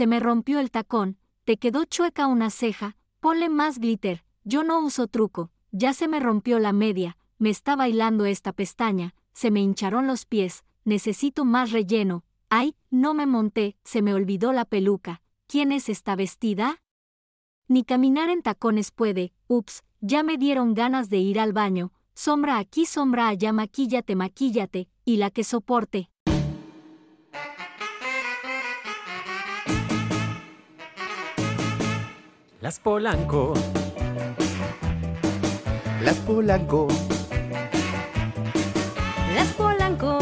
se me rompió el tacón, te quedó chueca una ceja, ponle más glitter, yo no uso truco, ya se me rompió la media, me está bailando esta pestaña, se me hincharon los pies, necesito más relleno, ay, no me monté, se me olvidó la peluca, ¿quién es esta vestida? Ni caminar en tacones puede, ups, ya me dieron ganas de ir al baño, sombra aquí, sombra allá, maquíllate, maquíllate, y la que soporte. Las Polanco. Las Polanco. Las Polanco.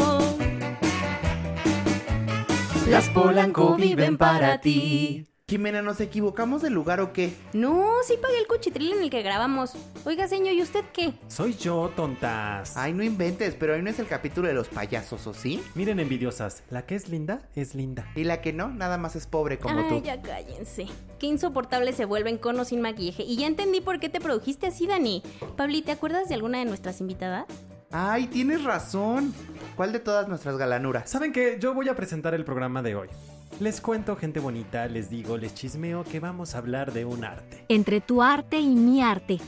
Las Polanco viven para ti. Jimena, ¿nos equivocamos de lugar o qué? No, sí pagué el cuchitril en el que grabamos. Oiga, señor, ¿y usted qué? Soy yo, tontas. Ay, no inventes, pero ahí no es el capítulo de los payasos, ¿o sí? Miren, envidiosas, la que es linda es linda. Y la que no, nada más es pobre como Ay, tú. ya cállense. Qué insoportables se vuelven con o sin maquillaje. Y ya entendí por qué te produjiste así, Dani. Pabli, ¿te acuerdas de alguna de nuestras invitadas? Ay, tienes razón. ¿Cuál de todas nuestras galanuras? ¿Saben qué? Yo voy a presentar el programa de hoy. Les cuento, gente bonita, les digo, les chismeo que vamos a hablar de un arte. Entre tu arte y mi arte.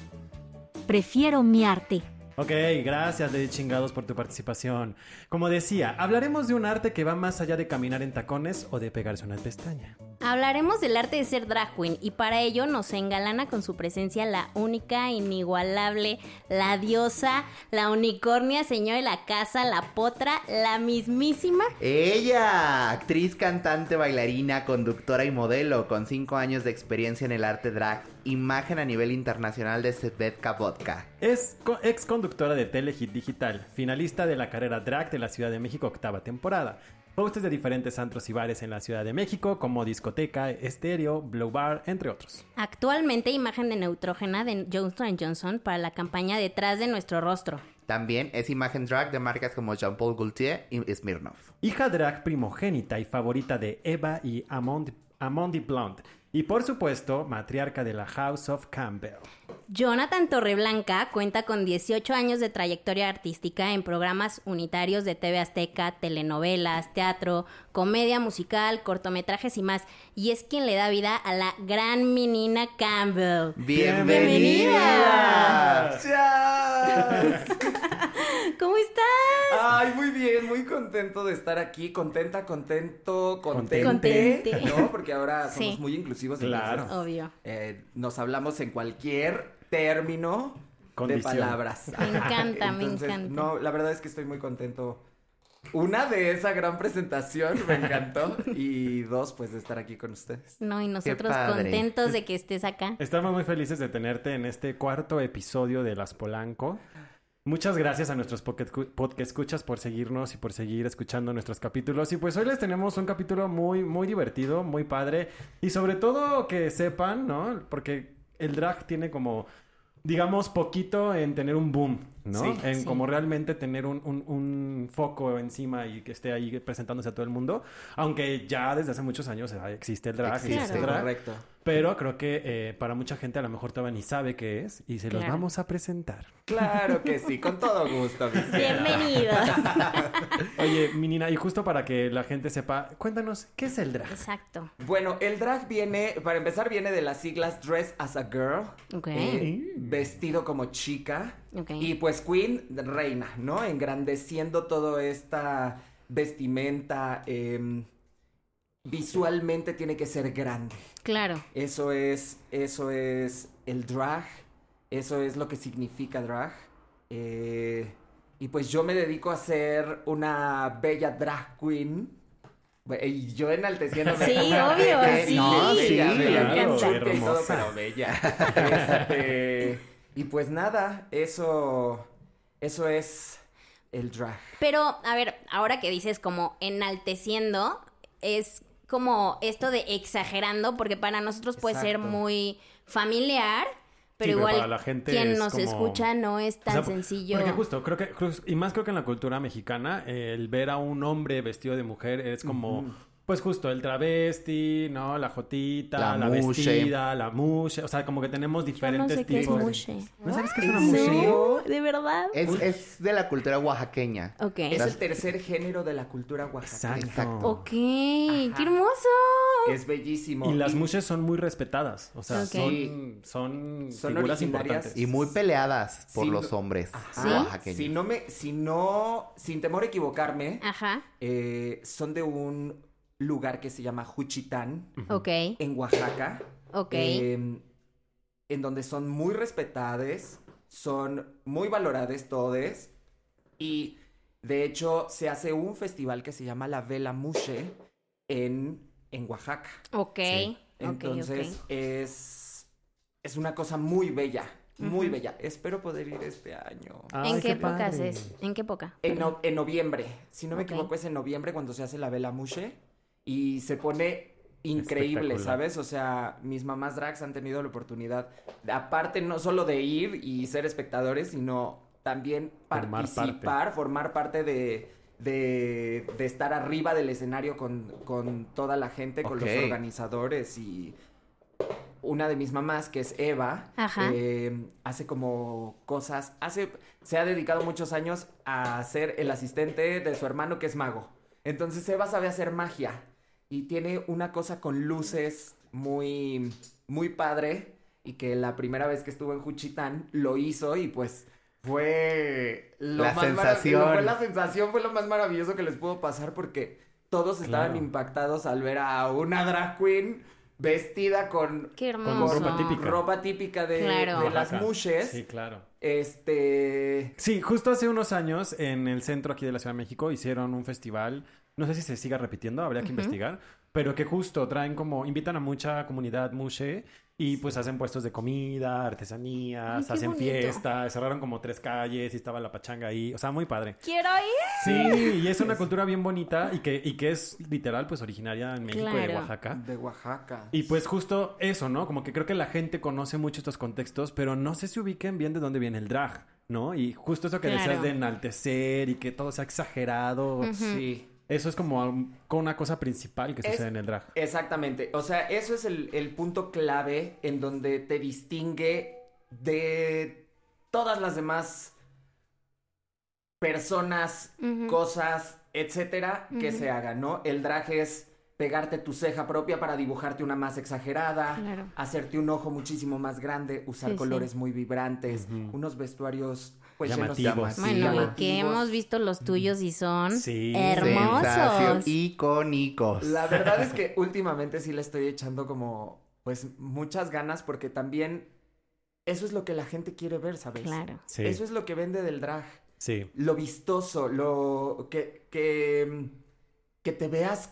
Prefiero mi arte. Ok, gracias, Lady Chingados, por tu participación. Como decía, hablaremos de un arte que va más allá de caminar en tacones o de pegarse una pestaña. Hablaremos del arte de ser drag queen y para ello nos engalana con su presencia la única, inigualable, la diosa, la unicornia, señora de la casa, la potra, la mismísima. Ella, actriz, cantante, bailarina, conductora y modelo, con 5 años de experiencia en el arte drag, imagen a nivel internacional de Svetka Vodka. Es co- ex conductora de Telehit Digital, finalista de la carrera drag de la Ciudad de México octava temporada. Hostes de diferentes antros y bares en la Ciudad de México, como Discoteca, Estéreo, Blow Bar, entre otros. Actualmente imagen de neutrógena de Johnson Johnson para la campaña Detrás de nuestro rostro. También es imagen drag de marcas como Jean-Paul Gaultier y Smirnoff. Hija drag primogénita y favorita de Eva y Amond, Amondi Blonde. Y por supuesto, matriarca de la House of Campbell. Jonathan Torreblanca cuenta con 18 años de trayectoria artística en programas unitarios de TV Azteca, telenovelas, teatro, comedia musical, cortometrajes y más. Y es quien le da vida a la gran menina Campbell. ¡Bienvenida! ¿Cómo estás? Ay, muy bien, muy contento de estar aquí, contenta, contento, contente, Contente. ¿no? Porque ahora somos Sí. muy inclusivos, Claro. entonces, Obvio. eh, nos hablamos en cualquier término Condición. de palabras. Me encanta, me Entonces, encanta. No, la verdad es que estoy muy contento. Una de esa gran presentación me encantó y dos, pues de estar aquí con ustedes. No, y nosotros contentos de que estés acá. Estamos muy felices de tenerte en este cuarto episodio de Las Polanco. Muchas gracias a nuestros podcast escuchas por seguirnos y por seguir escuchando nuestros capítulos. Y pues hoy les tenemos un capítulo muy, muy divertido, muy padre. Y sobre todo que sepan, ¿no? Porque el drag tiene como, digamos, poquito en tener un boom, ¿no? Sí. en Sí. como realmente tener un, un- un foco encima y que esté ahí presentándose a todo el mundo. Aunque ya desde hace muchos años existe el drag. Existe, el drag. Correcto. Pero creo que eh, para mucha gente a lo mejor todavía ni sabe qué es y se los vamos a presentar. Claro que sí, con todo gusto. Bienvenidos. Oye, mi Nina, y justo para que la gente sepa, cuéntanos, ¿qué es el drag? Exacto. Bueno, el drag viene, para empezar, viene de las siglas Dress as a Girl. Ok. eh, vestido como chica. Ok. Y pues Queen, reina, ¿no? Engrandeciendo toda esta vestimenta. em, visualmente tiene que ser grande. Claro. Eso es, eso es el drag. Eso es lo que significa drag. Eh, y pues yo me dedico a ser una bella drag queen. Y yo enalteciéndome. Sí, obvio, bella- sí. No, bella, Sí, bella, claro, con chute y todo, hermosa. pero bella. Este, y pues nada, eso, eso es el drag. Pero, a ver, ahora que dices como enalteciendo, es como esto de exagerando, porque para nosotros puede ser muy familiar, pero Sí, pero igual para la gente quien es nos como- escucha no es tan O sea, sencillo. Porque justo, creo que, y más creo que en la cultura mexicana, el ver a un hombre vestido de mujer es como, pues justo, el travesti, ¿no? La jotita, La la, vestida, la mushe, o sea, como que tenemos Yo no diferentes sé qué es tipos. mushe. ¿No sabes qué es ¿En una mushe? serio? ¿De verdad? Es, es de la cultura oaxaqueña. Ok. Es el tercer género de la cultura oaxaqueña. Exacto. Exacto. Ok, qué hermoso. Es bellísimo. Y las mushes son muy respetadas. O sea, son, son, Son figuras importantes. Y muy peleadas por los no- hombres oaxaqueños. Si no me, si no, sin temor a equivocarme, Ajá. eh, son de un lugar que se llama Juchitán, Ok. en Oaxaca. Ok. eh, en donde son muy respetadas, son muy valoradas todas. Y de hecho se hace un festival que se llama la Vela Mushe en, en Oaxaca. Ok. Sí. Entonces ok. es, es una cosa muy bella, muy bella. Espero poder ir este año. Ay, ¿En qué, padre. épocas es? ¿En qué época? En, no- en noviembre, si no me Ok. equivoco es en noviembre cuando se hace la Vela Mushe y se pone increíble. ¿sabes? O sea, mis mamás drags han tenido la oportunidad, aparte no solo de ir y ser espectadores, sino también Formar participar, formar parte de, de, de estar arriba del escenario con, con toda la gente, con los organizadores y una de mis mamás, que es Eva, eh, hace como cosas, hace, se ha dedicado muchos años a ser el asistente de su hermano que es mago. Entonces Eva sabe hacer magia y tiene una cosa con luces muy, muy padre y que la primera vez que estuvo en Juchitán lo hizo y pues fue lo La más sensación. Fue la sensación, fue lo más maravilloso que les pudo pasar porque todos estaban Claro. impactados al ver a una drag queen vestida con Qué Con ropa típica. ropa típica de, Claro. de las mushes. Sí, claro. Este. Sí, justo hace unos años en el centro aquí de la Ciudad de México hicieron un festival, no sé si se siga repitiendo, habría que investigar, pero que justo traen como, invitan a mucha comunidad mushe y pues hacen puestos de comida, artesanías, Ay, hacen bonito. fiesta, cerraron como tres calles y estaba la pachanga ahí, o sea, muy padre. Quiero ir. Sí, y es una cultura bien bonita y que, y que es literal pues originaria en México y de. Oaxaca. De Oaxaca. Y pues justo eso, ¿no? Como que creo que la gente conoce mucho estos contextos, pero no sé si ubiquen bien de dónde viene el drag, ¿no? Y justo eso que Claro. decías de enaltecer y que todo sea exagerado. Sí. Eso es como con una cosa principal que Es- sucede en el drag. Exactamente. O sea, eso es el, el punto clave en donde te distingue de todas las demás personas, cosas, etcétera, que se hagan, ¿no? El drag es pegarte tu ceja propia para dibujarte una más exagerada, Claro. hacerte un ojo muchísimo más grande, usar Sí, sí. colores muy vibrantes, unos vestuarios pues Llamativos. Bueno, y llamativos. que hemos visto los tuyos y son Sí. hermosos. Sensación- icónicos. La verdad es que últimamente sí le estoy echando como, pues, muchas ganas porque también eso es lo que la gente quiere ver, ¿sabes? Claro. Sí, Eso es lo que vende del drag. sí. Lo vistoso, lo que, que, que te veas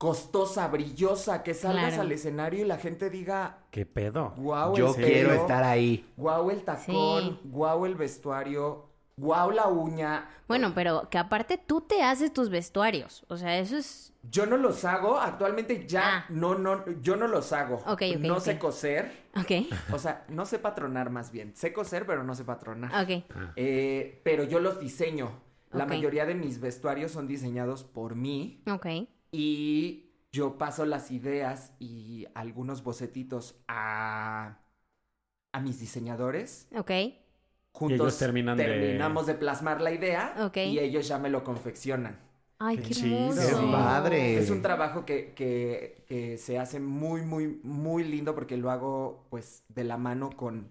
costosa, brillosa, que salgas Claro. al escenario y la gente diga, ¿Qué pedo? wow, Yo quiero estar ahí. Wow el tacón, Sí. wow el vestuario, wow la uña. Bueno, pero que aparte tú te haces tus vestuarios. O sea, eso es. Yo no los hago, actualmente ya Ah. no, no, yo no los hago. Ok, ok, no sé coser. Ok. O sea, no sé patronar más bien. Sé coser, pero no sé patronar. Ok. Eh, pero yo los diseño. La mayoría de mis vestuarios son diseñados por mí Ok. Y yo paso las ideas y algunos bocetitos a, a mis diseñadores. Ok. Juntos ellos terminan de- terminamos de... plasmar la idea Ok. y ellos ya me lo confeccionan. Ay, Qué qué, chido. hermoso. Qué padre. Es un trabajo que, que, que se hace muy, muy, muy lindo porque lo hago pues de la mano con,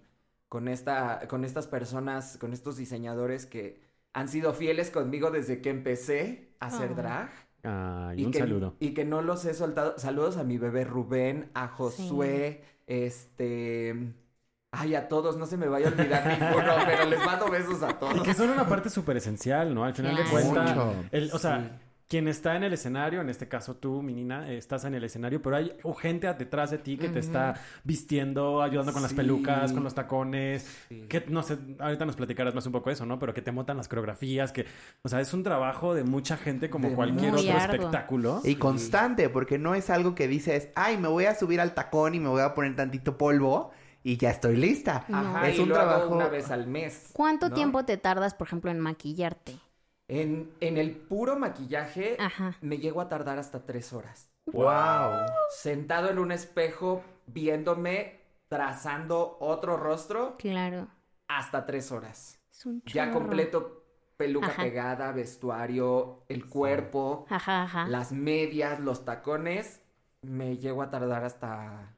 con, esta, con estas personas, con estos diseñadores que han sido fieles conmigo desde que empecé a hacer Oh. drag. Ay, Y un que, saludo. Y que no los he soltado. Saludos a mi bebé Rubén, a Josué, este... Ay, a todos, no se me vaya a olvidar ninguno, pero les mando besos a todos. Y que son una parte súper esencial, ¿no? Al final de Claro. cuentas, o sea, Sí. Quien está en el escenario, en este caso tú, mi Nina, eh, estás en el escenario, pero hay gente detrás de ti que te está vistiendo, ayudando con las pelucas, con los tacones, Sí. que no sé, ahorita nos platicarás más un poco eso, ¿no? Pero que te montan las coreografías, que, o sea, es un trabajo de mucha gente como De cualquier otro arduo. espectáculo. Y constante, porque no es algo que dices, ay, me voy a subir al tacón y me voy a poner tantito polvo y ya estoy lista. Ajá, Es y un lo hago trabajo. una vez al mes. ¿Cuánto ¿no? tiempo te tardas, por ejemplo, en maquillarte? En, en el puro maquillaje Ajá. me llego a tardar hasta tres horas. Wow. Sentado en un espejo, viéndome, trazando otro rostro, Claro. hasta tres horas. Es un Ya completo, peluca Ajá. pegada, vestuario, el cuerpo, Ajá, ajá. las medias, los tacones. me llego a tardar hasta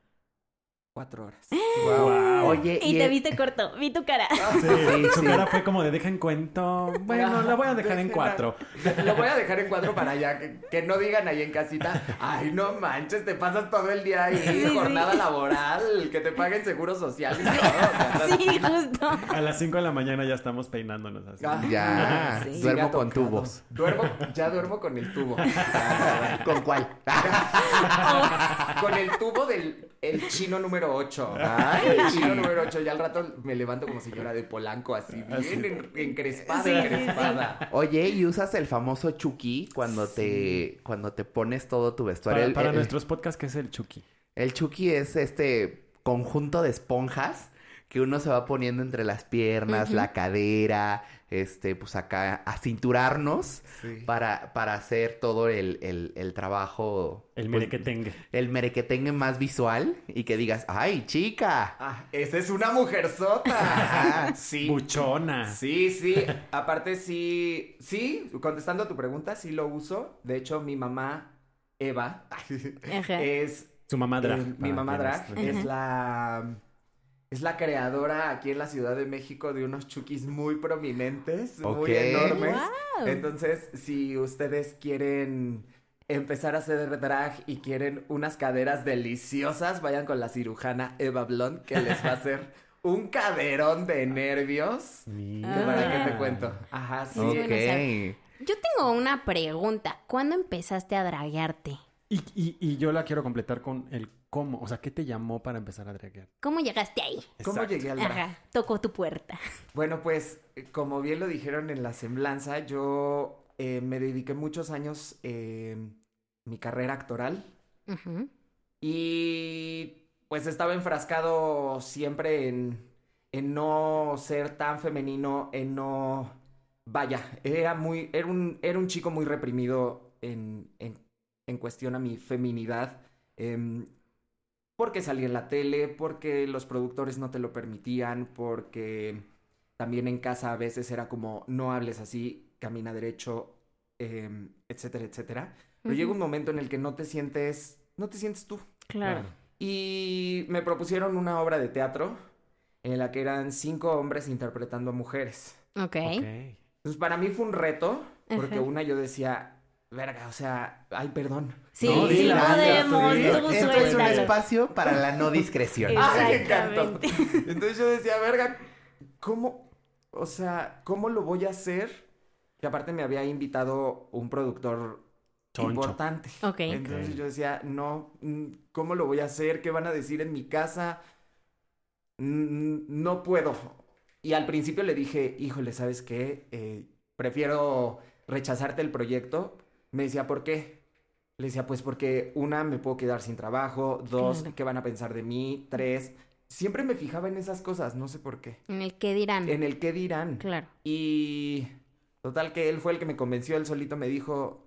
cuatro horas. Wow. Oye, Y te el- viste corto, vi tu cara. Sí, Sí, su sí. cara fue como de deja en cuento. Bueno, la voy a dejar en cuatro. Lo voy a dejar en cuatro para allá, que, que no digan ahí en casita, ay, no manches, te pasas todo el día ahí, Sí, sí. jornada laboral, que te paguen seguro social y todo. o sea, Sí, justo. A las 5 de la mañana ya estamos peinándonos así. Ah, Ya, Sí. sí duermo con tubos. Duermo, ya duermo con el tubo. ¿Con cuál? Con el tubo del el chino número 8. Ay. Chino número 8. Ya al rato me levanto como señora de Polanco, así, bien en- encrespada, Sí, sí, encrespada. Oye, ¿y usas el famoso Chucky cuando te cuando te pones todo tu vestuario? Para, El- para el, nuestros podcasts, ¿qué es el Chucky? el Chucky es este conjunto de esponjas que uno se va poniendo entre las piernas, la cadera, este, pues acá a cinturarnos Sí. para, para hacer todo el, el, el trabajo. El pues, merequetengue. el merequetengue más visual y que digas, ¡ay, chica! Ah, esa es una mujerzota. Sí. Buchona. Sí, sí. Aparte, sí. Sí, contestando a tu pregunta, sí lo uso. De hecho, mi mamá, Eva, es. Su mamá drag. eh, mi mamá drag es la. Es la creadora aquí en la Ciudad de México de unos chukis muy prominentes, muy enormes. Wow. Entonces, si ustedes quieren empezar a hacer drag y quieren unas caderas deliciosas, vayan con la cirujana Eva Blond, que les va a hacer un caderón de nervios. Mira. ¿Para qué te cuento? Ajá, sí. Ok. bueno ok. saber. Yo tengo una pregunta. ¿Cuándo empezaste a draguearte? Y, y, y yo la quiero completar con el cómo. O sea, ¿qué te llamó para empezar a draguear? ¿Cómo llegaste ahí? ¿Cómo Exacto. llegué al drag? Ajá, tocó tu puerta. Bueno, pues, eh, como bien lo dijeron en la semblanza, yo eh, me dediqué muchos años eh, mi carrera actoral. Y pues estaba enfrascado siempre en, en no ser tan femenino, en no... Vaya, era muy... Era un, era un chico muy reprimido en, en, en cuestión a mi feminidad. em, porque salí en la tele, porque los productores no te lo permitían, porque también en casa a veces era como, no hables así, camina derecho, em, etcétera, etcétera. Pero Ujú. llega un momento en el que no te sientes, no te sientes tú. Claro. Y me propusieron una obra de teatro en la que eran cinco hombres interpretando a mujeres. Ok. Ok. Entonces para mí fue un reto, porque una yo decía, verga, o sea, ay, perdón. Sí, No, sí dila, podemos, tú Esto es un espacio para la no discreción. Ay, me encantó. Exactamente. Entonces yo decía, verga, ¿cómo? O sea, ¿cómo lo voy a hacer? Que aparte me había invitado un productor Choncho. importante. Ok. Entonces yo decía, no, mm, ¿cómo lo voy a hacer? ¿Qué van a decir en mi casa? No puedo. Y al principio le dije, híjole, ¿sabes qué? Eh, prefiero rechazarte el proyecto. Me decía, ¿por qué? Le decía, pues porque una, me puedo quedar sin trabajo. Dos, Claro. ¿qué van a pensar de mí? Tres, siempre me fijaba en esas cosas, no sé por qué. En el que dirán. En el qué dirán. Claro. Y total que él fue el que me convenció, él solito me dijo,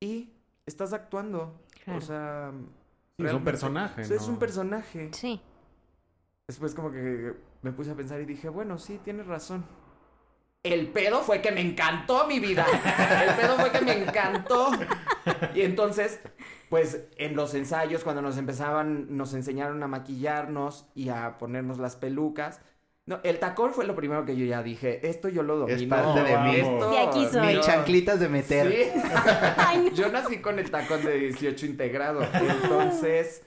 ¿y? Estás actuando. Claro. O sea... Sí, es un personaje, o sea, Es un personaje. Sí. Después como que me puse a pensar y dije, bueno, sí, tienes razón. El pedo fue que me encantó mi vida. El pedo fue que me encantó. Y entonces, pues en los ensayos, cuando nos empezaban, nos enseñaron a maquillarnos y a ponernos las pelucas. No, el tacón fue lo primero que yo ya dije. Esto yo lo domino. Es parte de mí. Esto- De aquí soy. Mis chanclitas de meter. Sí. Ay, no. Yo nací con el tacón de 18 integrado. Entonces.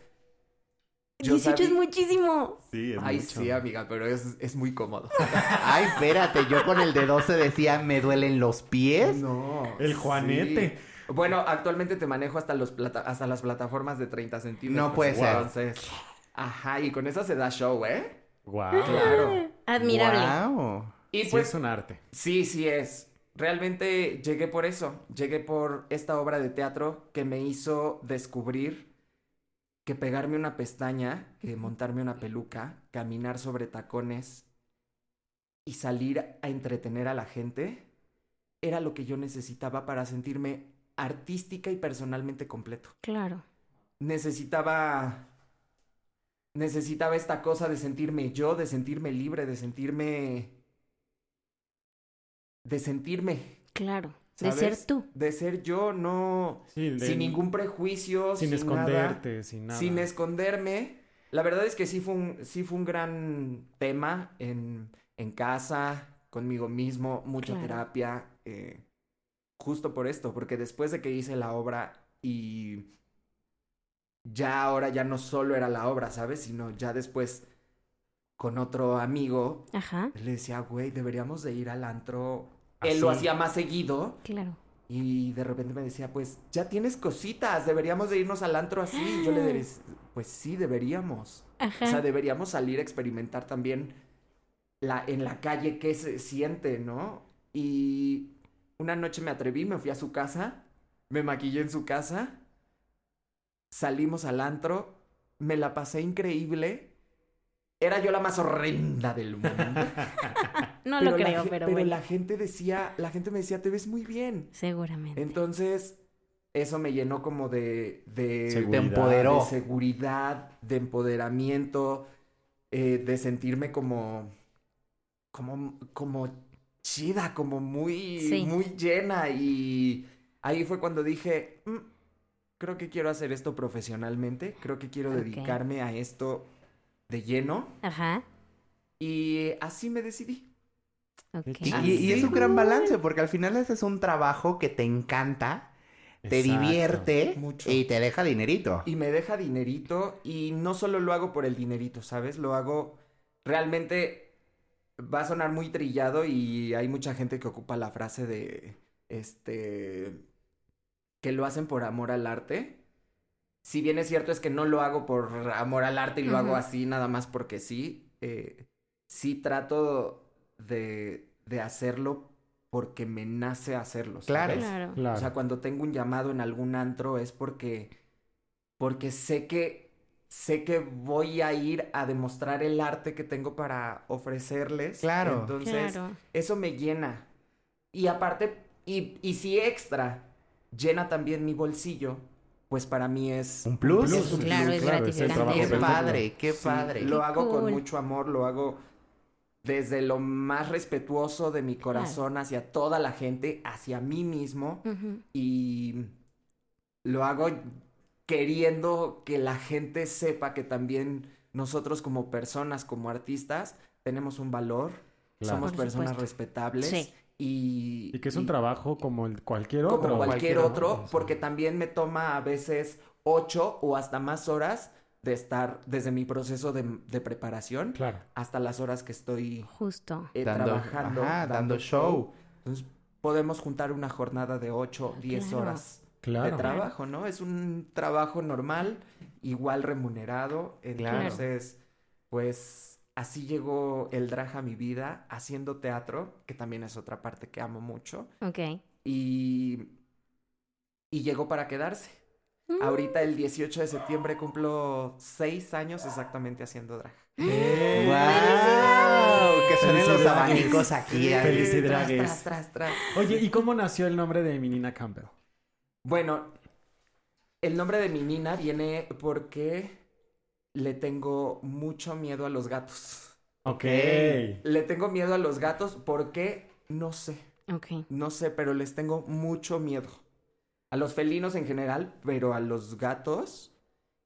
Yo 18 es muchísimo. Sí, es Ay, mucho. sí, amiga, pero es, es muy cómodo. Ay, espérate, yo con el de 12 decía, me duelen los pies. No. El Juanete. sí. Bueno, actualmente te manejo hasta, los plata- hasta las plataformas de 30 centímetros. No puede ser. Entonces, ajá, y con eso se da show, ¿eh? Guau. Claro. Admirable. Guau. Y Sí, pues, es un arte. sí, sí es. Realmente llegué por eso. Llegué por esta obra de teatro que me hizo descubrir que pegarme una pestaña, que montarme una peluca, caminar sobre tacones y salir a entretener a la gente era lo que yo necesitaba para sentirme artística y personalmente completo. Claro. Necesitaba necesitaba esta cosa de sentirme yo, de sentirme libre, de sentirme de sentirme Claro. De ser tú. De ser yo, no... Sí, de- sin ningún prejuicio, Sin nada, esconderte, sin nada. sin esconderme. La verdad es que sí fue un, sí fue un gran tema en, en casa, conmigo mismo, mucha Claro. terapia, eh, justo por esto, porque después de que hice la obra y ya ahora ya no solo era la obra, ¿sabes? Sino ya después con otro amigo Ajá, le decía, güey, deberíamos de ir al antro. Él lo hacía más seguido claro. y de repente me decía, pues ya tienes cositas, deberíamos de irnos al antro así. Y yo le decía, pues sí, deberíamos. Ajá. O sea, deberíamos salir a experimentar también la, en la calle qué se siente, ¿no? Y una noche me atreví, me fui a su casa, me maquillé en su casa, salimos al antro, me la pasé increíble. Era yo la más horrenda del mundo. no Pero lo creo, pero, pero bueno. la gente decía, la gente me decía, te ves muy bien. Seguramente. Entonces, eso me llenó como de... de Seguridad. Te empoderó. de seguridad, de empoderamiento, eh, de sentirme como, como, como chida, como muy, Sí. muy llena. Y ahí fue cuando dije, "Mm, creo que quiero hacer esto profesionalmente, creo que quiero dedicarme a esto de lleno. Ajá. Y así me decidí. Ok. Y, y- y es un gran balance, porque al final ese es un trabajo que te encanta, te Exacto. divierte Mucho. y te deja dinerito. Y me deja dinerito y no solo lo hago por el dinerito, ¿sabes? Lo hago realmente va a sonar muy trillado y hay mucha gente que ocupa la frase de este que lo hacen por amor al arte. Si bien es cierto es que no lo hago por amor al arte y lo hago así nada más porque sí, eh, sí trato de, de hacerlo porque me nace hacerlo. Claro. ¿sabes? Claro. Claro. O sea, cuando tengo un llamado en algún antro es porque porque sé que sé que voy a ir a demostrar el arte que tengo para ofrecerles. Claro. Entonces, Claro. eso me llena. Y aparte, y, y si extra llena también mi bolsillo, pues para mí es Un plus. plus, un Claro, plus. es gratificante. Qué padre, qué Sí, padre. Lo Qué hago con mucho amor, lo hago desde lo más respetuoso de mi corazón hacia toda la gente, hacia mí mismo y lo hago queriendo que la gente sepa que también nosotros como personas, como artistas, tenemos un valor, Claro. somos Por personas supuesto. respetables Sí. Y, Y que es un trabajo como el cualquier como otro. cualquier Cualquier otro, otro. porque también me toma a veces ocho o hasta más horas de estar desde mi proceso de, de preparación Claro. hasta las horas que estoy Justo. eh, Dando- trabajando, ajá, dando show. Entonces podemos juntar una jornada de 8, 10 Claro. horas Claro. de trabajo, ¿no? Es un trabajo normal, igual remunerado. Claro. Entonces, pues así llegó el drag a mi vida, haciendo teatro, que también es otra parte que amo mucho. Ok. Y, y llegó para quedarse. Mm. Ahorita el 18 de septiembre cumplo seis años exactamente haciendo drag. ¡Eh! ¡Wow! Que suenen los abanicos aquí. Sí, feliz- Tras, Felicidades. tras, tras, tras. Oye, ¿y cómo nació el nombre de mi Nina Campbell? Bueno, el nombre de mi Nina viene porque le tengo mucho miedo a los gatos. Ok. Le tengo miedo a los gatos porque no sé, Ok. no sé, pero les tengo mucho miedo. A los felinos en general, pero a los gatos.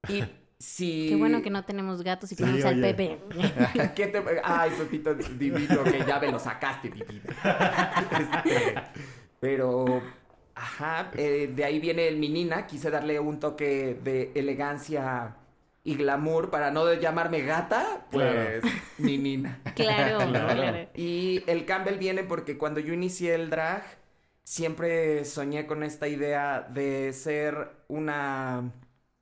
Y si... Qué bueno que no tenemos gatos y Sí, tenemos al oye. Pepe. ¿Qué te... Ay, Pepito divino, que ya me lo sacaste, mi vida. Este, pero, ajá, eh, de ahí viene el Minina. Quise darle un toque de elegancia y glamour para no llamarme gata, pues Minina. Claro, Claro. claro. Y el Campbell viene porque cuando yo inicié el drag, siempre soñé con esta idea de ser una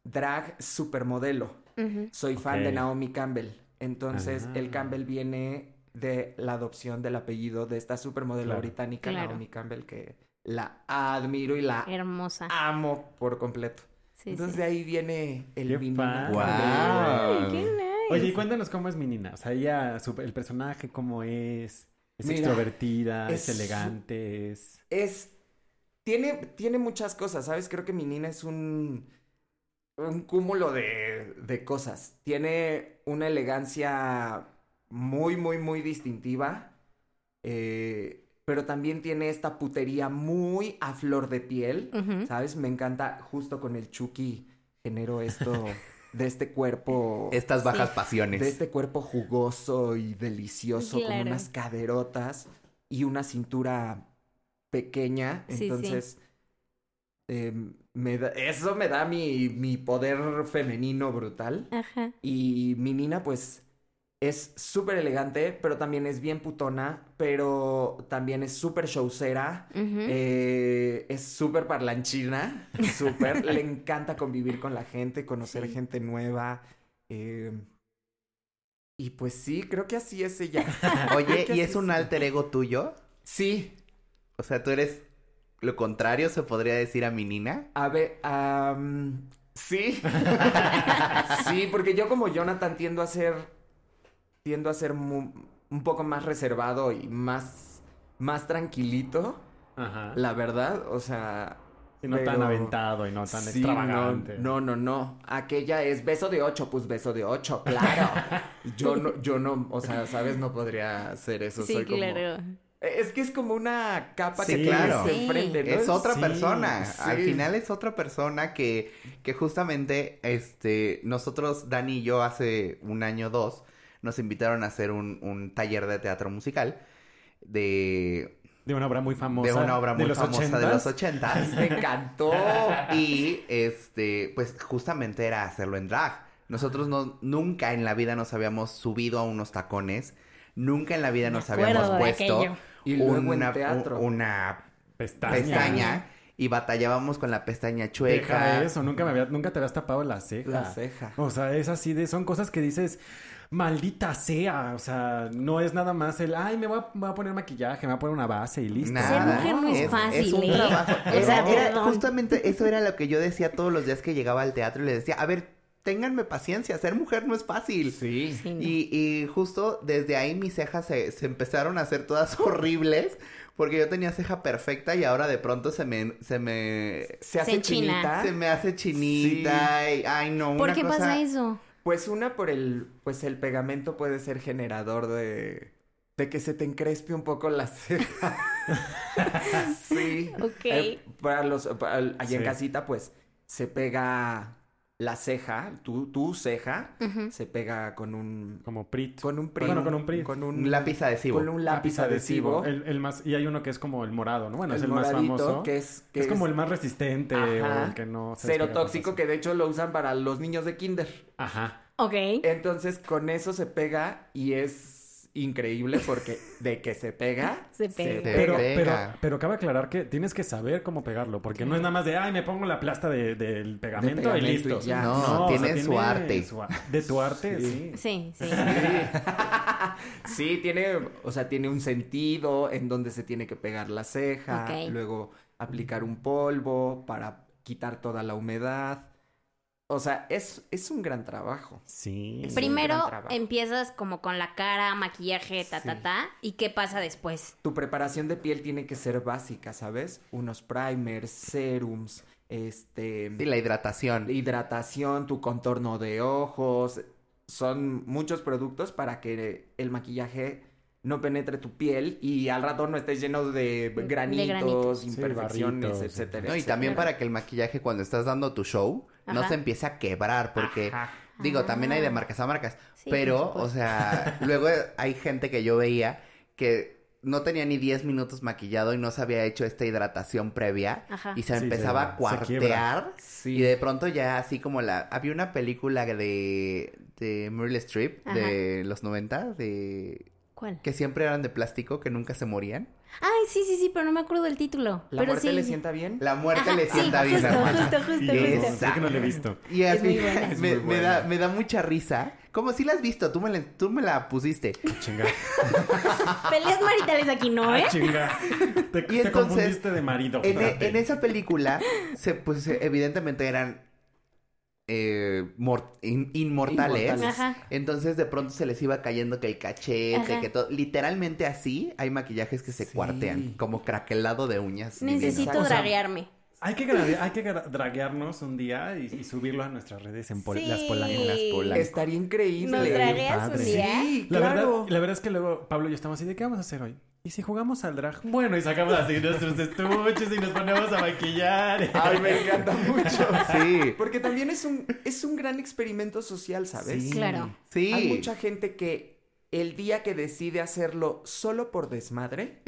drag supermodelo. Soy fan de Naomi Campbell. Entonces, Ah. el Campbell viene de la adopción del apellido de esta supermodelo Claro. británica, Claro. Naomi Campbell, que la admiro y la Hermosa. amo por completo. Sí, Entonces, sí. de ahí viene el Qué. Wow. Qué nice. Oye, y cuéntanos cómo es mi Nina. O sea, ella, su- el personaje, cómo es. Es Mira, extrovertida, es, elegante, es. Es. Tiene, tiene muchas cosas, ¿sabes? Creo que mi Nina es un. Un cúmulo de, de cosas. Tiene una elegancia muy, muy, muy distintiva. Eh, pero también tiene esta putería muy a flor de piel. ¿sabes? Me encanta justo con el Chucky genero esto de este cuerpo Estas bajas Sí. pasiones. de este cuerpo jugoso y delicioso con Claro. unas caderotas y una cintura pequeña. Sí, sí. Entonces, em, me da- eso me da mi, mi poder femenino brutal. Ajá. Y mi Nina, pues, es súper elegante, pero también es bien putona, pero también es súper showcera. Eh, es súper parlanchina, súper. Le encanta convivir con la gente, conocer Sí. gente nueva. eh, y pues sí, creo que así es ella. Oye, ¿y es un alter ego tuyo? Sí, O sea, tú eres lo contrario, se podría decir a mi Nina. a ver, sí. sí, porque yo como Jonathan tiendo a ser, tiendo a ser mu- un poco más reservado y más, más tranquilito, Ajá. la verdad, o sea... Y no tan aventado y no tan Sí, extravagante. No, no, no, no. Aquella es beso de ocho, pues beso de ocho, claro. yo no, yo no, o sea, ¿sabes? No podría hacer eso. Sí, Soy como-. Es que es como una capa Sí, que claro. Sí. enfrente, ¿no? Es otra Sí, persona. Al final es otra persona que, que justamente, este, nosotros, Dani y yo, hace un año o dos, nos invitaron a hacer un, un taller de teatro musical de, De una obra muy famosa. de una obra muy los famosa de 80s. los ochentas. Me encantó. Y este, pues justamente era hacerlo en drag. Nosotros no, nunca en la vida nos habíamos subido a unos tacones. Nunca en la vida nos habíamos puesto aquello. Y luego en una, teatro. una Pestaña. pestaña y batallábamos con la pestaña chueca. Deja eso, nunca me había, nunca te habías tapado la ceja. La ceja. O sea, es así de, son cosas que dices, maldita sea. O sea, no es nada más el, ay, me voy a, voy a poner maquillaje, me voy a poner una base y listo. Nada. Ser mujer no es fácil, un ¿eh? trabajo. O sea, Era- justamente eso era lo que yo decía todos los días que llegaba al teatro y les decía, a ver, ténganme paciencia, ser mujer no es fácil. Sí. Sí, no. Y, y justo desde ahí mis cejas se, se empezaron a hacer todas horribles porque yo tenía ceja perfecta y ahora de pronto se me, se me, Se hace Se chinita. se me hace chinita y, ay no, ¿Por una qué cosa- pasa eso? Pues una por el, pues el pegamento puede ser generador de, de que se te encrespe un poco la ceja. sí. Ok. Eh, para los, para allá en casita, pues, se pega la ceja, tu, tu ceja, se pega con un, Como Prit. con un prim- Bueno, con un Prit. con Un lápiz adhesivo. con un lápiz adhesivo. El, el más, y hay uno que es como el morado, ¿no? Bueno, es El más famoso. que es, que es como el más resistente Ajá. o el que no se cero tóxico, que de hecho lo usan para los niños de kinder. Ajá. Ok. Entonces con eso se pega y es increíble porque de que se pega, Se pega. Pero, pega. pero, pero cabe aclarar que tienes que saber cómo pegarlo, porque no es nada más de, ay, me pongo la plasta de- del pegamento, pegamento y listo. y ya. No, o tiene su arte. su de tu arte, sí. Sí, sí. Sí, tiene, o sea, tiene un sentido en donde se tiene que pegar la ceja, luego aplicar un polvo para quitar toda la humedad. O sea, es, es un gran trabajo. Sí. Es un Primero gran trabajo. empiezas como con la cara, maquillaje, ta, ta, Sí. ta. ¿Y qué pasa después? Tu preparación de piel tiene que ser básica, ¿sabes? Unos primers, serums, este, Sí, la hidratación. hidratación, tu contorno de ojos. Son muchos productos para que el maquillaje no penetre tu piel y al rato no estés lleno de granitos, granitos. Sí, imperfecciones, barritos, etcétera. No, y etcétera. también para que el maquillaje cuando estás dando tu show no se empiece a quebrar, porque Ajá. digo, también hay de Ah. marcas a marcas, Sí, pero, o sea, luego hay gente que yo veía que no tenía ni 10 minutos maquillado y no se había hecho esta hidratación previa Ajá. y se Sí, empezaba se- a cuartear Sí. y de pronto ya así como la había una película de de Meryl Streep de los 90 de ¿Cuál? que siempre eran de plástico, que nunca se morían. Ay, sí, sí, sí, pero no me acuerdo del título. ¿La pero muerte sí, le sí. sienta bien? La muerte Ajá, le sí, sienta bien, justo, hermana. justo, justo, Y justo. Sí que no lo he visto. Y Es muy buena. Es me, muy me da, buena. me da mucha risa. Como si la has visto, tú me la, tú me la pusiste. Chinga. Peleas maritales aquí, ¿no, eh? Ah, chinga. Te, te entonces, confundiste de marido. En, e- en esa película, se, pues eh, evidentemente eran eh, mor- in- inmortales. Inmortales. Ajá. Entonces de pronto se les iba cayendo que el cachete, Ajá. que todo. Literalmente así hay maquillajes que se Sí. cuartean, como craquelado de uñas. Necesito draguearme. Hay que, hay que draguearnos un día y, y subirlo a nuestras redes en pol- Sí. las polancas. Estaría increíble. ¿Nos dragueas un día? Sí, La, claro. verdad, la verdad es que luego Pablo y yo estamos así, ¿de qué vamos a hacer hoy? ¿Y si jugamos al drag? Bueno, y sacamos así nuestros estuches y nos ponemos a maquillar. Ay, me encanta mucho. Sí. Porque también es un, es un gran experimento social, ¿sabes? Sí. Claro. Sí. Hay mucha gente que el día que decide hacerlo solo por desmadre,